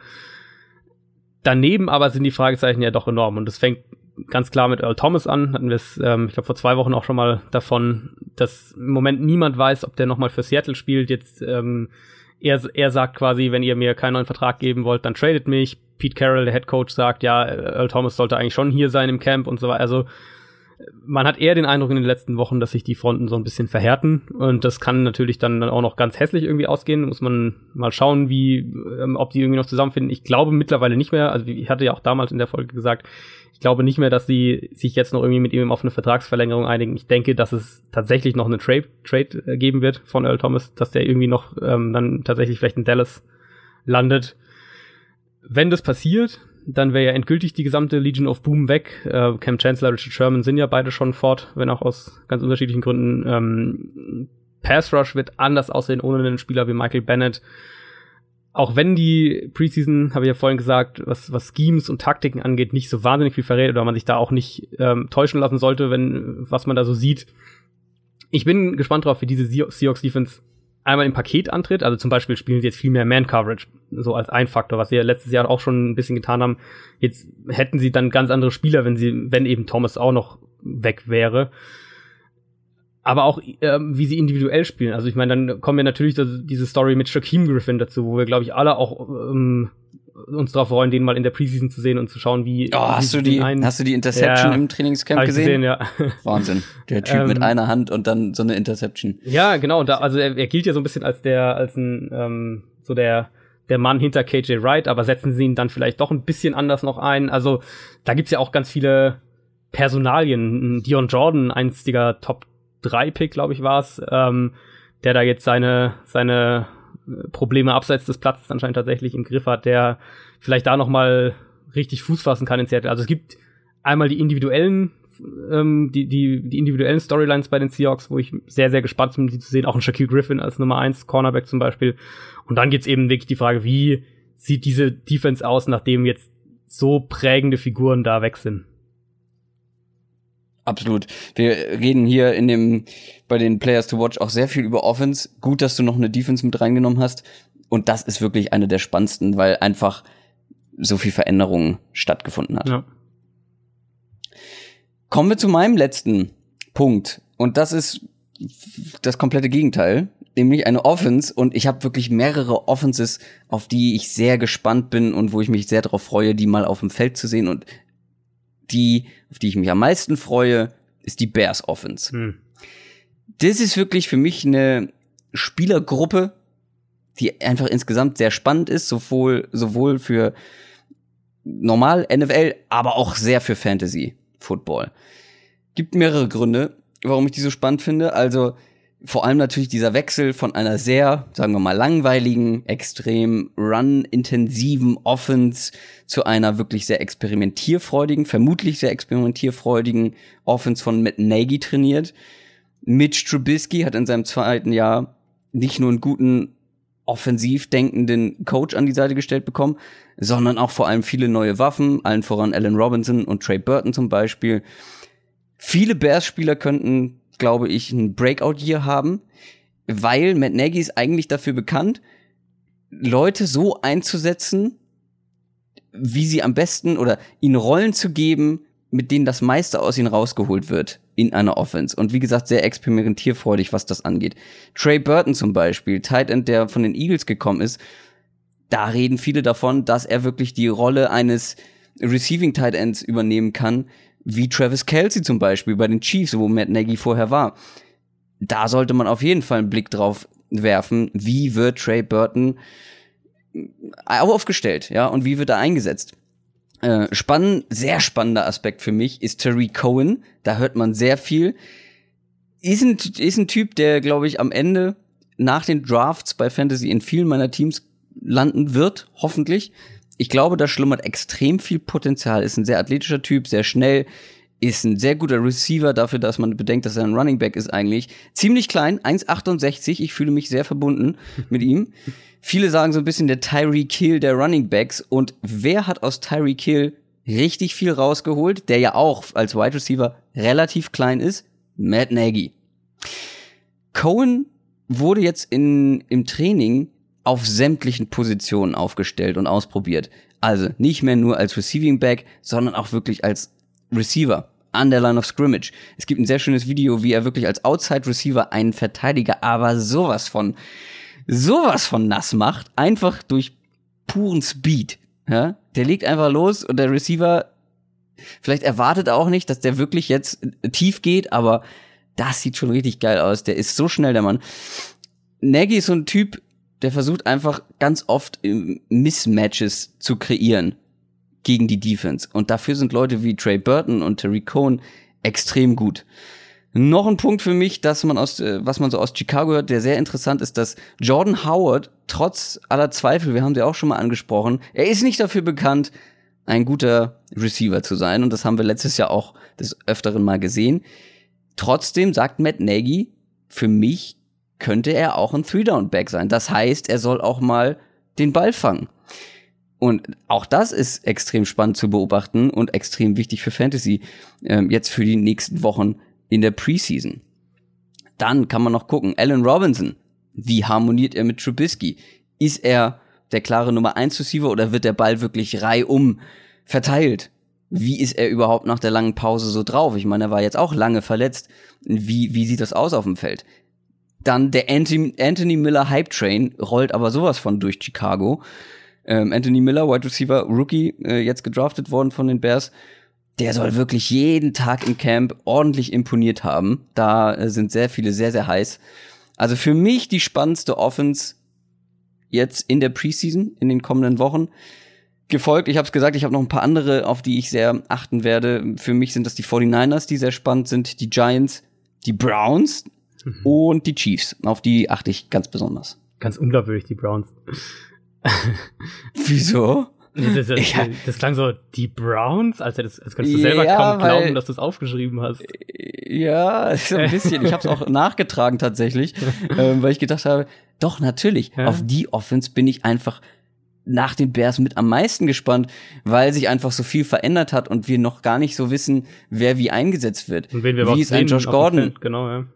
Speaker 1: Daneben aber sind die Fragezeichen ja doch enorm und das fängt ganz klar mit Earl Thomas an. Hatten wir es, ähm, ich glaube, vor zwei Wochen auch schon mal davon, dass im Moment niemand weiß, ob der nochmal für Seattle spielt. Jetzt ähm, er, er sagt quasi, wenn ihr mir keinen neuen Vertrag geben wollt, dann tradet mich. Pete Carroll, der Head Coach, sagt, ja, Earl Thomas sollte eigentlich schon hier sein im Camp und so weiter. Also man hat eher den Eindruck in den letzten Wochen, dass sich die Fronten so ein bisschen verhärten und das kann natürlich dann auch noch ganz hässlich irgendwie ausgehen. Muss man mal schauen, wie, ähm, ob die irgendwie noch zusammenfinden. Ich glaube mittlerweile nicht mehr. Also ich hatte ja auch damals in der Folge gesagt, ich glaube nicht mehr, dass sie sich jetzt noch irgendwie mit ihm auf eine Vertragsverlängerung einigen. Ich denke, dass es tatsächlich noch eine Trade, Trade äh, geben wird von Earl Thomas, dass der irgendwie noch ähm, dann tatsächlich vielleicht in Dallas landet. Wenn das passiert, dann wäre ja endgültig die gesamte Legion of Boom weg. Äh, Cam Chancellor, Richard Sherman sind ja beide schon fort, wenn auch aus ganz unterschiedlichen Gründen. Ähm, Pass Rush wird anders aussehen ohne einen Spieler wie Michael Bennett auch wenn die Preseason, habe ich ja vorhin gesagt, was, was Schemes und Taktiken angeht, nicht so wahnsinnig viel verrät oder man sich da auch nicht ähm, täuschen lassen sollte, wenn was man da so sieht. Ich bin gespannt drauf, wie diese Seahawks Defense einmal im Paket antritt. Also zum Beispiel spielen sie jetzt viel mehr Man-Coverage, so als ein Faktor, was sie ja letztes Jahr auch schon ein bisschen getan haben. Jetzt hätten sie dann ganz andere Spieler, wenn sie, wenn eben Thomas auch noch weg wäre aber auch ähm, wie sie individuell spielen. Also ich meine, dann kommen wir natürlich diese Story mit Shaquem Griffin dazu, wo wir, glaube ich, alle auch ähm, uns darauf freuen, den mal in der Preseason zu sehen und zu schauen, wie.
Speaker 2: Oh, hast du die, einen, hast du die Interception ja, im Trainingscamp gesehen? gesehen?
Speaker 1: ja.
Speaker 2: Wahnsinn. Der Typ ähm, mit einer Hand und dann so eine Interception.
Speaker 1: Ja, genau. Da, also er, er gilt ja so ein bisschen als der, als ein, ähm, so der, der Mann hinter KJ Wright, aber setzen sie ihn dann vielleicht doch ein bisschen anders noch ein. Also da gibt's ja auch ganz viele Personalien. Dion Jordan, einstiger Top 3-Pick, glaube ich, war es, ähm, der da jetzt seine, seine Probleme abseits des Platzes anscheinend tatsächlich im Griff hat, der vielleicht da noch mal richtig Fuß fassen kann in Seattle. Also es gibt einmal die individuellen ähm, die, die, die individuellen Storylines bei den Seahawks, wo ich sehr, sehr gespannt bin, die zu sehen. Auch ein Shaquille Griffin als Nummer 1 Cornerback zum Beispiel. Und dann gibt's eben wirklich die Frage, wie sieht diese Defense aus, nachdem jetzt so prägende Figuren da weg sind?
Speaker 2: Absolut. Wir reden hier in dem, bei den Players to Watch auch sehr viel über Offense. Gut, dass du noch eine Defense mit reingenommen hast. Und das ist wirklich eine der spannendsten, weil einfach so viel Veränderung stattgefunden hat. Ja. Kommen wir zu meinem letzten Punkt. Und das ist das komplette Gegenteil, nämlich eine Offense. Und ich habe wirklich mehrere Offenses, auf die ich sehr gespannt bin und wo ich mich sehr darauf freue, die mal auf dem Feld zu sehen. Und die, auf die ich mich am meisten freue, ist die Bears Offense. Hm. Das ist wirklich für mich eine Spielergruppe, die einfach insgesamt sehr spannend ist, sowohl, sowohl für normal NFL, aber auch sehr für Fantasy Football. Gibt mehrere Gründe, warum ich die so spannend finde. Also vor allem natürlich dieser Wechsel von einer sehr, sagen wir mal, langweiligen, extrem run-intensiven Offense zu einer wirklich sehr experimentierfreudigen, vermutlich sehr experimentierfreudigen Offense von Matt Nagy trainiert. Mitch Trubisky hat in seinem zweiten Jahr nicht nur einen guten offensiv denkenden Coach an die Seite gestellt bekommen, sondern auch vor allem viele neue Waffen, allen voran Allen Robinson und Trey Burton zum Beispiel. Viele Bears-Spieler könnten glaube ich, ein Breakout-Year haben, weil Matt Nagy ist eigentlich dafür bekannt, Leute so einzusetzen, wie sie am besten oder ihnen Rollen zu geben, mit denen das meiste aus ihnen rausgeholt wird in einer Offense. Und wie gesagt, sehr experimentierfreudig, was das angeht. Trey Burton zum Beispiel, Tight End, der von den Eagles gekommen ist, da reden viele davon, dass er wirklich die Rolle eines Receiving Tight Ends übernehmen kann, wie Travis Kelsey zum Beispiel bei den Chiefs, wo Matt Nagy vorher war. Da sollte man auf jeden Fall einen Blick drauf werfen, wie wird Trey Burton aufgestellt, ja, und wie wird er eingesetzt. Äh, spannend, sehr spannender Aspekt für mich ist Terry Cohen. Da hört man sehr viel. Ist ein, ist ein Typ, der, glaube ich, am Ende nach den Drafts bei Fantasy in vielen meiner Teams landen wird, hoffentlich ich glaube, da schlummert extrem viel Potenzial. Ist ein sehr athletischer Typ, sehr schnell, ist ein sehr guter Receiver dafür, dass man bedenkt, dass er ein Running Back ist eigentlich. Ziemlich klein, 1,68. Ich fühle mich sehr verbunden (laughs) mit ihm. Viele sagen so ein bisschen der Tyree Kill der Running Backs. Und wer hat aus Tyree Kill richtig viel rausgeholt, der ja auch als Wide Receiver relativ klein ist? Matt Nagy. Cohen wurde jetzt in, im Training auf sämtlichen Positionen aufgestellt und ausprobiert. Also nicht mehr nur als Receiving Back, sondern auch wirklich als Receiver an der Line of Scrimmage. Es gibt ein sehr schönes Video, wie er wirklich als Outside Receiver einen Verteidiger aber sowas von sowas von nass macht, einfach durch puren Speed. Ja? Der legt einfach los und der Receiver vielleicht erwartet auch nicht, dass der wirklich jetzt tief geht, aber das sieht schon richtig geil aus. Der ist so schnell, der Mann. Nagy ist so ein Typ, der versucht einfach ganz oft Mismatches zu kreieren gegen die Defense. Und dafür sind Leute wie Trey Burton und Terry Cohn extrem gut. Noch ein Punkt für mich, dass man aus, äh, was man so aus Chicago hört, der sehr interessant ist, dass Jordan Howard trotz aller Zweifel, wir haben sie auch schon mal angesprochen, er ist nicht dafür bekannt, ein guter Receiver zu sein. Und das haben wir letztes Jahr auch des Öfteren mal gesehen. Trotzdem sagt Matt Nagy, für mich könnte er auch ein Three-Down-Back sein. Das heißt, er soll auch mal den Ball fangen. Und auch das ist extrem spannend zu beobachten und extrem wichtig für Fantasy ähm, jetzt für die nächsten Wochen in der Preseason. Dann kann man noch gucken, Allen Robinson, wie harmoniert er mit Trubisky? Ist er der klare Nummer 1 Receiver oder wird der Ball wirklich reihum verteilt? Wie ist er überhaupt nach der langen Pause so drauf? Ich meine, er war jetzt auch lange verletzt. Wie, wie sieht das aus auf dem Feld? Dann der Anthony, Anthony Miller Hype Train rollt aber sowas von durch Chicago. Ähm, Anthony Miller, Wide Receiver, Rookie, äh, jetzt gedraftet worden von den Bears. Der soll wirklich jeden Tag im Camp ordentlich imponiert haben. Da äh, sind sehr viele sehr, sehr heiß. Also für mich die spannendste Offense jetzt in der Preseason, in den kommenden Wochen. Gefolgt, ich habe es gesagt, ich habe noch ein paar andere, auf die ich sehr achten werde. Für mich sind das die 49ers, die sehr spannend sind, die Giants, die Browns, mhm. und die Chiefs. Auf die achte ich ganz besonders.
Speaker 1: Ganz unglaubwürdig, die Browns. (laughs)
Speaker 2: Wieso?
Speaker 1: Das, das, ja. das, klang so, die Browns, als, als könntest du selber ja, kaum glauben, dass du es aufgeschrieben hast.
Speaker 2: Ja, so ein bisschen. ich habe es auch (laughs) nachgetragen tatsächlich, ähm, weil ich gedacht habe, doch, natürlich, ja. auf die Offense bin ich einfach nach den Bears mit am meisten gespannt, weil sich einfach so viel verändert hat und wir noch gar nicht so wissen, wer wie eingesetzt wird.
Speaker 1: Und wen wir
Speaker 2: wie ist ein Josh Gordon?
Speaker 1: Genau, ja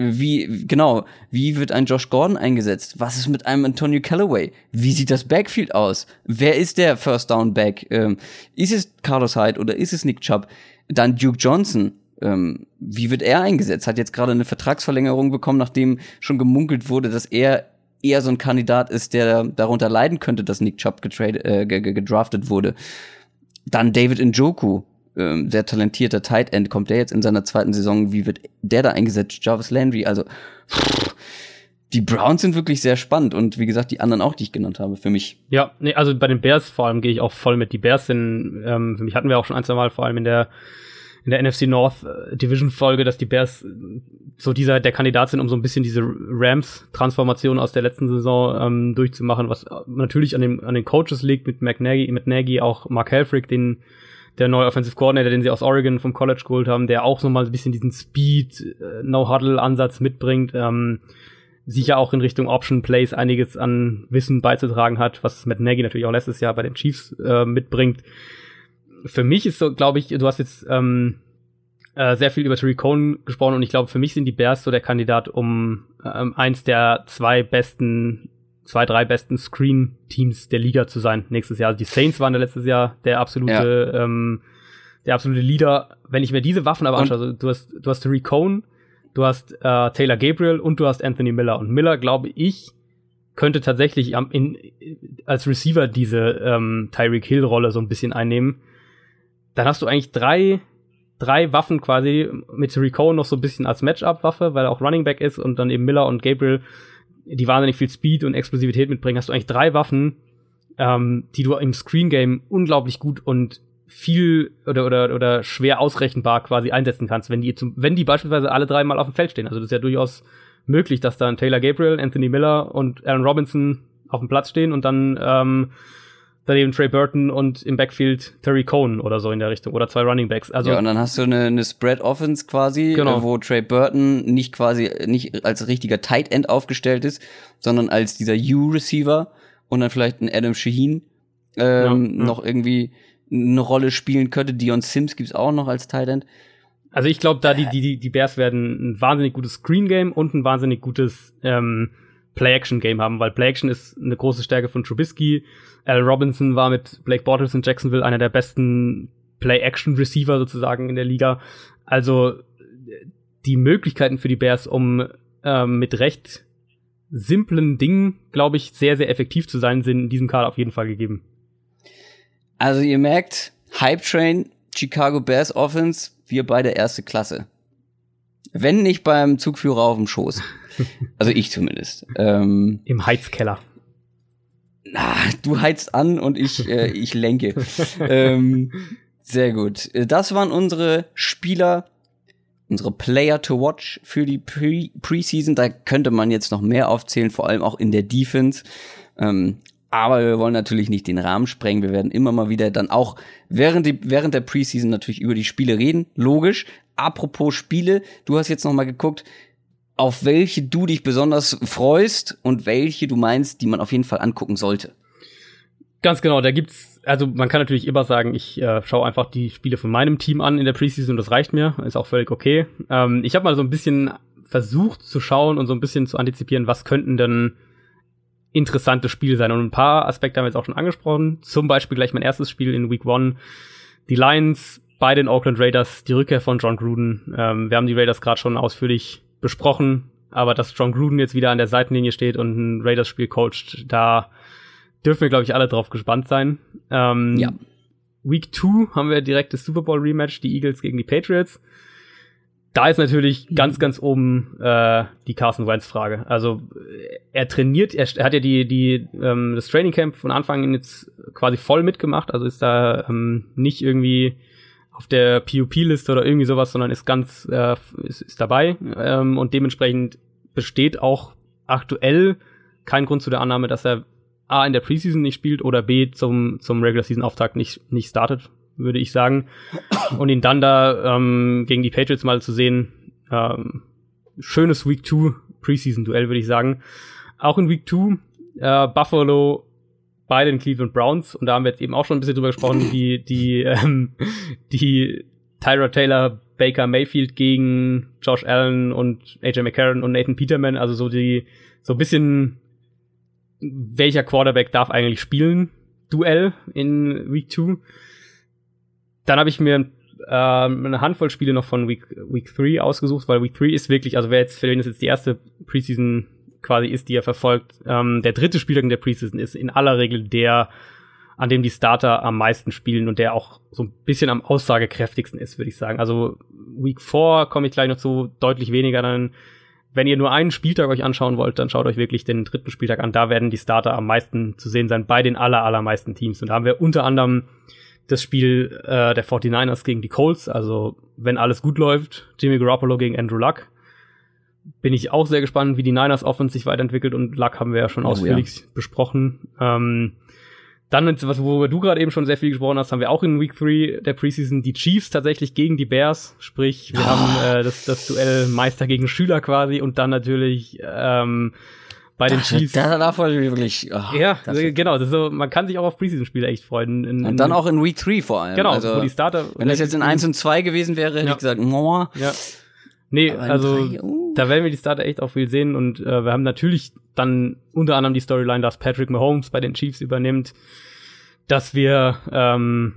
Speaker 2: wie, genau, wie wird ein Josh Gordon eingesetzt? Was ist mit einem Antonio Callaway? Wie sieht das Backfield aus? Wer ist der First Down Back? Ähm, ist es Carlos Hyde oder ist es Nick Chubb? Dann Duke Johnson. Ähm, wie wird er eingesetzt? Hat jetzt gerade eine Vertragsverlängerung bekommen, nachdem schon gemunkelt wurde, dass er eher so ein Kandidat ist, der darunter leiden könnte, dass Nick Chubb getradet, äh, gedraftet wurde. Dann David Njoku ähm, sehr talentierter Tight End, kommt der jetzt in seiner zweiten Saison, wie wird der da eingesetzt? Jarvis Landry, also pff, die Browns sind wirklich sehr spannend und wie gesagt, die anderen auch, die ich genannt habe, für mich.
Speaker 1: Ja, nee, also bei den Bears vor allem gehe ich auch voll mit. Die Bears sind, ähm, für mich hatten wir auch schon ein, zwei Mal, vor allem in der in der NFC North äh, Division Folge, dass die Bears so dieser der Kandidat sind, um so ein bisschen diese Rams Transformation aus der letzten Saison ähm, durchzumachen, was natürlich an den an den Coaches liegt mit McNaghy, mit Nagy auch Mark Helfrich, den der neue Offensive Coordinator, den sie aus Oregon vom College geholt haben, der auch nochmal ein bisschen diesen Speed, äh, No-Huddle-Ansatz mitbringt, ähm, sicher auch in Richtung Option Plays einiges an Wissen beizutragen hat, was Matt Nagy natürlich auch letztes Jahr bei den Chiefs äh, mitbringt. Für mich ist so, glaube ich, du hast jetzt ähm, äh, sehr viel über Terry Cohn gesprochen und ich glaube, für mich sind die Bears so der Kandidat, um ähm, eins der zwei besten, zwei, drei besten Screen-Teams der Liga zu sein nächstes Jahr. Also die Saints waren da letztes Jahr der absolute, ja. ähm, der absolute Leader. Wenn ich mir diese Waffen aber anschaue, also du hast, du hast Terry Cohn, du hast äh, Taylor Gabriel und du hast Anthony Miller. Und Miller, glaube ich, könnte tatsächlich am, in, als Receiver diese ähm, Tyreek Hill-Rolle so ein bisschen einnehmen. Dann hast du eigentlich drei drei Waffen quasi mit Rico noch so ein bisschen als Matchup-Waffe, weil er auch Running Back ist und dann eben Miller und Gabriel, die wahnsinnig viel Speed und Explosivität mitbringen, hast du eigentlich drei Waffen, ähm, die du im Screen Game unglaublich gut und viel oder, oder, oder schwer ausrechenbar quasi einsetzen kannst, wenn die zum, wenn die beispielsweise alle drei mal auf dem Feld stehen. Also das ist ja durchaus möglich, dass dann Taylor Gabriel, Anthony Miller und Aaron Robinson auf dem Platz stehen und dann ähm, daneben Trey Burton und im Backfield Terry Cohn oder so in der Richtung oder zwei Running Backs. Also
Speaker 2: ja, und dann hast du eine, eine Spread Offense quasi, genau. wo Trey Burton nicht quasi nicht als richtiger Tight End aufgestellt ist, sondern als dieser U Receiver und dann vielleicht ein Adam Shaheen ähm, ja, ja. noch irgendwie eine Rolle spielen könnte. Dion Sims gibt's auch noch als Tight End.
Speaker 1: Also ich glaube, da die, die, die Bears werden ein wahnsinnig gutes Screen Game und ein wahnsinnig gutes ähm, Play-Action-Game haben, weil Play-Action ist eine große Stärke von Trubisky. Al Robinson war mit Blake Bortles in Jacksonville einer der besten Play-Action-Receiver sozusagen in der Liga. Also die Möglichkeiten für die Bears, um ähm, mit recht simplen Dingen, glaube ich, sehr, sehr effektiv zu sein, sind in diesem Kader auf jeden Fall gegeben.
Speaker 2: Also ihr merkt, Hype Train, Chicago Bears Offense, wir beide erste Klasse. Wenn nicht beim Zugführer auf dem Schoß. Also ich zumindest. Ähm,
Speaker 1: Im Heizkeller.
Speaker 2: Na, du heizt an und ich, äh, ich lenke. ähm, sehr gut. Das waren unsere Spieler, unsere Player to watch für die Pre Preseason. Da könnte man jetzt noch mehr aufzählen, vor allem auch in der Defense. Ähm, aber wir wollen natürlich nicht den Rahmen sprengen. Wir werden immer mal wieder dann auch während, die, während der Preseason natürlich über die Spiele reden. Logisch. Apropos Spiele, du hast jetzt noch mal geguckt, auf welche du dich besonders freust und welche du meinst, die man auf jeden Fall angucken sollte.
Speaker 1: Ganz genau, da gibt's, also man kann natürlich immer sagen, ich äh, schaue einfach die Spiele von meinem Team an in der Preseason und das reicht mir, ist auch völlig okay. Ähm, ich habe mal so ein bisschen versucht zu schauen und so ein bisschen zu antizipieren, was könnten denn interessante Spiele sein. Und ein paar Aspekte haben wir jetzt auch schon angesprochen. Zum Beispiel gleich mein erstes Spiel in Week One. Die Lions bei den Oakland Raiders, die Rückkehr von John Gruden. Ähm, wir haben die Raiders gerade schon ausführlich besprochen, aber dass John Gruden jetzt wieder an der Seitenlinie steht und ein Raiders-Spiel coacht, da dürfen wir, glaube ich, alle drauf gespannt sein. Ähm, ja. Week 2 haben wir direkt das Super Bowl Rematch, die Eagles gegen die Patriots. Da ist natürlich ganz, ganz oben äh, die Carson Wentz Frage. Also er trainiert, er, er hat ja die, die ähm, das Training Camp von Anfang an jetzt quasi voll mitgemacht, also ist da ähm, nicht irgendwie auf der PUP-Liste oder irgendwie sowas, sondern ist ganz, äh, ist, ist dabei. Ähm, und dementsprechend besteht auch aktuell kein Grund zu der Annahme, dass er A in der Preseason nicht spielt oder B zum, zum Regular Season Auftakt nicht, nicht startet, würde ich sagen. Und ihn dann da ähm, gegen die Patriots mal zu sehen, ähm, schönes Week 2 Preseason Duell, würde ich sagen. Auch in Week 2 äh, Buffalo bei den Cleveland Browns. Und da haben wir jetzt eben auch schon ein bisschen drüber gesprochen, wie die, ähm, die Tyra Taylor, Baker Mayfield gegen Josh Allen und AJ McCarron und Nathan Peterman. Also so die, so ein bisschen, welcher Quarterback darf eigentlich spielen? Duell in Week 2. Dann habe ich mir äh, eine Handvoll Spiele noch von Week, Week 3 ausgesucht, weil Week 3 ist wirklich, also wer jetzt, für den ist jetzt die erste Preseason quasi ist, die er verfolgt. Ähm, der dritte Spieltag in der Preseason ist in aller Regel der, an dem die Starter am meisten spielen und der auch so ein bisschen am aussagekräftigsten ist, würde ich sagen. Also Week 4 komme ich gleich noch zu, deutlich weniger dann. Wenn ihr nur einen Spieltag euch anschauen wollt, dann schaut euch wirklich den dritten Spieltag an. Da werden die Starter am meisten zu sehen sein bei den aller, allermeisten Teams. Und da haben wir unter anderem das Spiel äh, der 49ers gegen die Colts. Also, wenn alles gut läuft, Jimmy Garoppolo gegen Andrew Luck. Bin ich auch sehr gespannt, wie die Niners Offense sich weiterentwickelt und Luck haben wir ja schon
Speaker 2: Oh,
Speaker 1: ausführlich besprochen. Ähm, dann, was, worüber du gerade eben schon sehr viel gesprochen hast, haben wir auch in Week 3 der Preseason die Chiefs tatsächlich gegen die Bears. Sprich, wir haben äh, das, das Duell Meister gegen Schüler quasi und dann natürlich ähm, bei den Chiefs.
Speaker 2: Da, da freue ich mich wirklich. oh,
Speaker 1: ja,
Speaker 2: das-
Speaker 1: genau. Das ist so, man kann sich auch auf Preseason-Spiele echt freuen. In, in,
Speaker 2: und dann auch in Week 3 vor allem.
Speaker 1: Genau,
Speaker 2: also,
Speaker 1: wo die Starter.
Speaker 2: wenn das jetzt in 1 und 2 gewesen wäre, hätte
Speaker 1: Ja.
Speaker 2: ich gesagt, Moa.
Speaker 1: Ja. Nee, also
Speaker 2: drei, uh.
Speaker 1: da werden wir die Starter echt auch viel sehen und äh, wir haben natürlich dann unter anderem die Storyline, dass Patrick Mahomes bei den Chiefs übernimmt, dass wir ähm,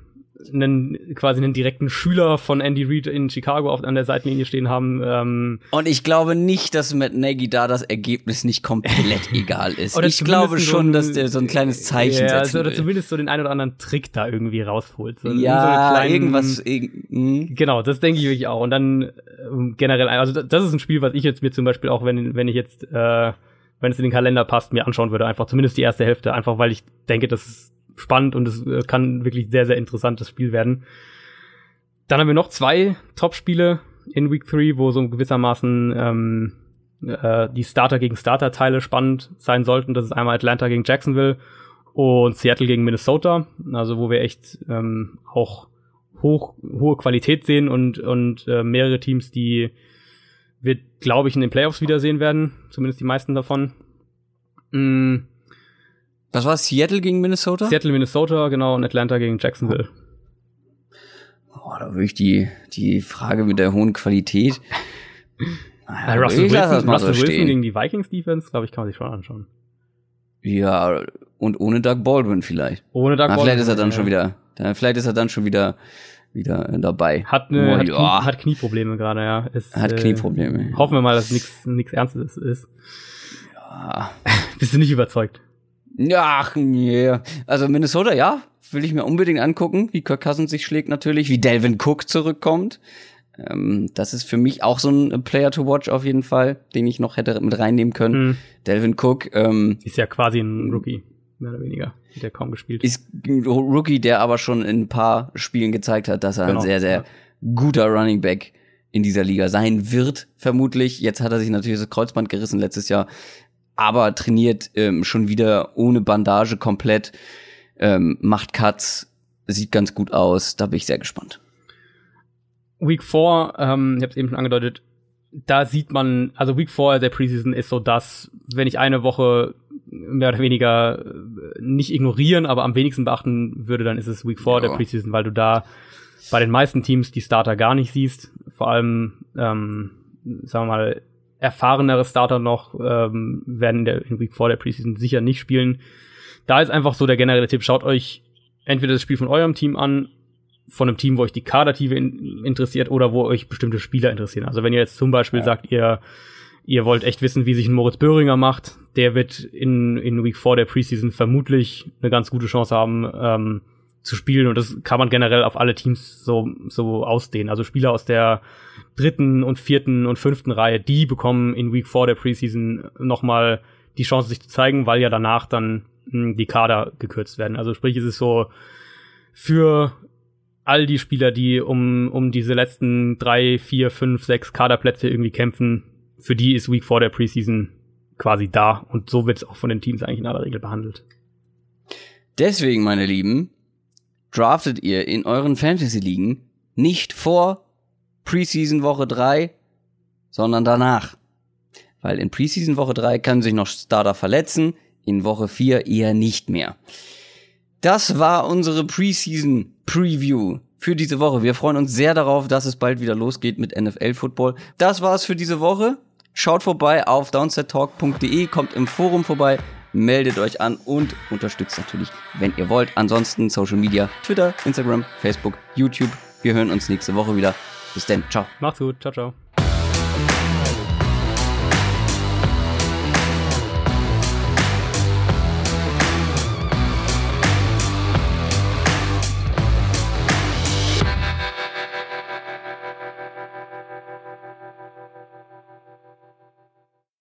Speaker 1: einen quasi einen direkten Schüler von Andy Reid in Chicago auf, an der Seitenlinie stehen haben. Ähm,
Speaker 2: Und ich glaube nicht, dass Matt Nagy da das Ergebnis nicht komplett (laughs) egal ist.
Speaker 1: Oder
Speaker 2: ich glaube
Speaker 1: so
Speaker 2: schon,
Speaker 1: ein-
Speaker 2: dass der so ein kleines Zeichen
Speaker 1: ja,
Speaker 2: setzen
Speaker 1: also, oder
Speaker 2: will.
Speaker 1: zumindest so den einen oder anderen Trick da irgendwie rausholt. So, so
Speaker 2: Ja,
Speaker 1: kleinen-
Speaker 2: irgendwas. irg- hm.
Speaker 1: Genau, das denke ich wirklich auch. Und dann ähm, generell, also da- das ist ein Spiel, was ich jetzt mir zum Beispiel auch, wenn, wenn ich jetzt, äh, wenn es in den Kalender passt, mir anschauen würde, einfach zumindest die erste Hälfte, einfach weil ich denke, das ist spannend und es äh, kann wirklich sehr, sehr interessantes Spiel werden. Dann haben wir noch zwei Top-Spiele in Week 3, wo so gewissermaßen ähm, äh, die Starter gegen Starter-Teile spannend sein sollten. Das ist einmal Atlanta gegen Jacksonville und Seattle gegen Minnesota. Also wo wir echt ähm, auch hoch, hohe Qualität sehen und, und äh, mehrere Teams, die wir, glaube ich, in den Playoffs wiedersehen werden. Zumindest die meisten davon. Mm,
Speaker 2: Was war Seattle gegen Minnesota?
Speaker 1: Seattle, Minnesota, genau, und Atlanta gegen Jacksonville.
Speaker 2: Boah, da würde ich die, die Frage mit der hohen Qualität. (laughs)
Speaker 1: Äh,
Speaker 2: Ja,
Speaker 1: Russell Wilson, Russell
Speaker 2: so
Speaker 1: Wilson
Speaker 2: stehen.
Speaker 1: gegen die Vikings Defense, glaube ich, kann man sich schon anschauen.
Speaker 2: Ja, und ohne Doug Baldwin vielleicht.
Speaker 1: Ohne Doug
Speaker 2: Na,
Speaker 1: Baldwin,
Speaker 2: vielleicht ist er dann
Speaker 1: ja.
Speaker 2: schon wieder, dann, vielleicht ist er dann schon wieder, wieder äh, dabei.
Speaker 1: Hat, ne,
Speaker 2: Oh,
Speaker 1: hat. Knie, hat Knieprobleme gerade, ja. Ist,
Speaker 2: Hat
Speaker 1: äh,
Speaker 2: Knieprobleme.
Speaker 1: Hoffen wir mal, dass nichts nichts Ernstes ist.
Speaker 2: Ja. (laughs)
Speaker 1: Bist du nicht überzeugt?
Speaker 2: Ja, ach, nee. Also Minnesota, ja, will ich mir unbedingt angucken, wie Kirk Cousins sich schlägt natürlich, wie Delvin Cook zurückkommt. Ähm, das ist für mich auch so ein Player to watch auf jeden Fall, den ich noch hätte mit reinnehmen können.
Speaker 1: Hm.
Speaker 2: Delvin Cook ähm,
Speaker 1: Ist ja quasi ein Rookie, mehr oder weniger. Der kaum gespielt.
Speaker 2: ist ein Rookie, der aber schon in ein paar Spielen gezeigt hat, dass er
Speaker 1: Genau,
Speaker 2: ein sehr, sehr guter Running Back in dieser Liga sein wird, vermutlich. Jetzt hat er sich natürlich das Kreuzband gerissen letztes Jahr, aber trainiert ähm, schon wieder ohne Bandage komplett, ähm, macht Cuts, sieht ganz gut aus. Da bin ich sehr gespannt.
Speaker 1: Week 4, ähm, ich habe es eben schon angedeutet, da sieht man, also Week 4 der Preseason ist so das, wenn ich eine Woche mehr oder weniger äh, nicht ignorieren, aber am wenigsten beachten würde, dann ist es Week 4
Speaker 2: Ja.
Speaker 1: der Preseason, weil du da bei den meisten Teams die Starter gar nicht siehst. Vor allem, ähm, sagen wir mal, erfahrenere Starter noch ähm, werden in, der, in Week 4 der Preseason sicher nicht spielen. Da ist einfach so der generelle Tipp, schaut euch entweder das Spiel von eurem Team an, von einem Team, wo euch die Kadertiefe in, interessiert oder wo euch bestimmte Spieler interessieren. Also wenn ihr jetzt zum Beispiel sagt, ihr, ihr wollt echt wissen, wie sich ein Moritz Böhringer macht, der wird in, in Week 4 der Preseason vermutlich eine ganz gute Chance haben, ähm, zu spielen. Und das kann man generell auf alle Teams so, so ausdehnen. Also Spieler aus der dritten und vierten und fünften Reihe, die bekommen in Week 4 der Preseason nochmal die Chance, sich zu zeigen, weil ja danach dann mh, die Kader gekürzt werden. Also sprich, es ist so für all die Spieler, die um, um diese letzten drei, vier, fünf, sechs Kaderplätze irgendwie kämpfen, für die ist Week 4 der Preseason quasi da. Und so wird es auch von den Teams eigentlich in aller Regel behandelt.
Speaker 2: Deswegen, meine Lieben, draftet ihr in euren Fantasy-Ligen nicht vor Preseason Woche 3, sondern danach. Weil in Preseason Woche 3 kann sich noch Starter verletzen, in Woche 4 eher nicht mehr. Das war unsere Preseason Preview für diese Woche. Wir freuen uns sehr darauf, dass es bald wieder losgeht mit NFL Football. Das war's für diese Woche. Schaut vorbei auf downsettalk.de, kommt im Forum vorbei, meldet euch an und unterstützt natürlich, wenn ihr wollt. Ansonsten Social Media, Twitter, Instagram, Facebook, YouTube. Wir hören uns nächste Woche wieder. Bis dann. Ciao.
Speaker 1: Macht's gut. Ciao, ciao.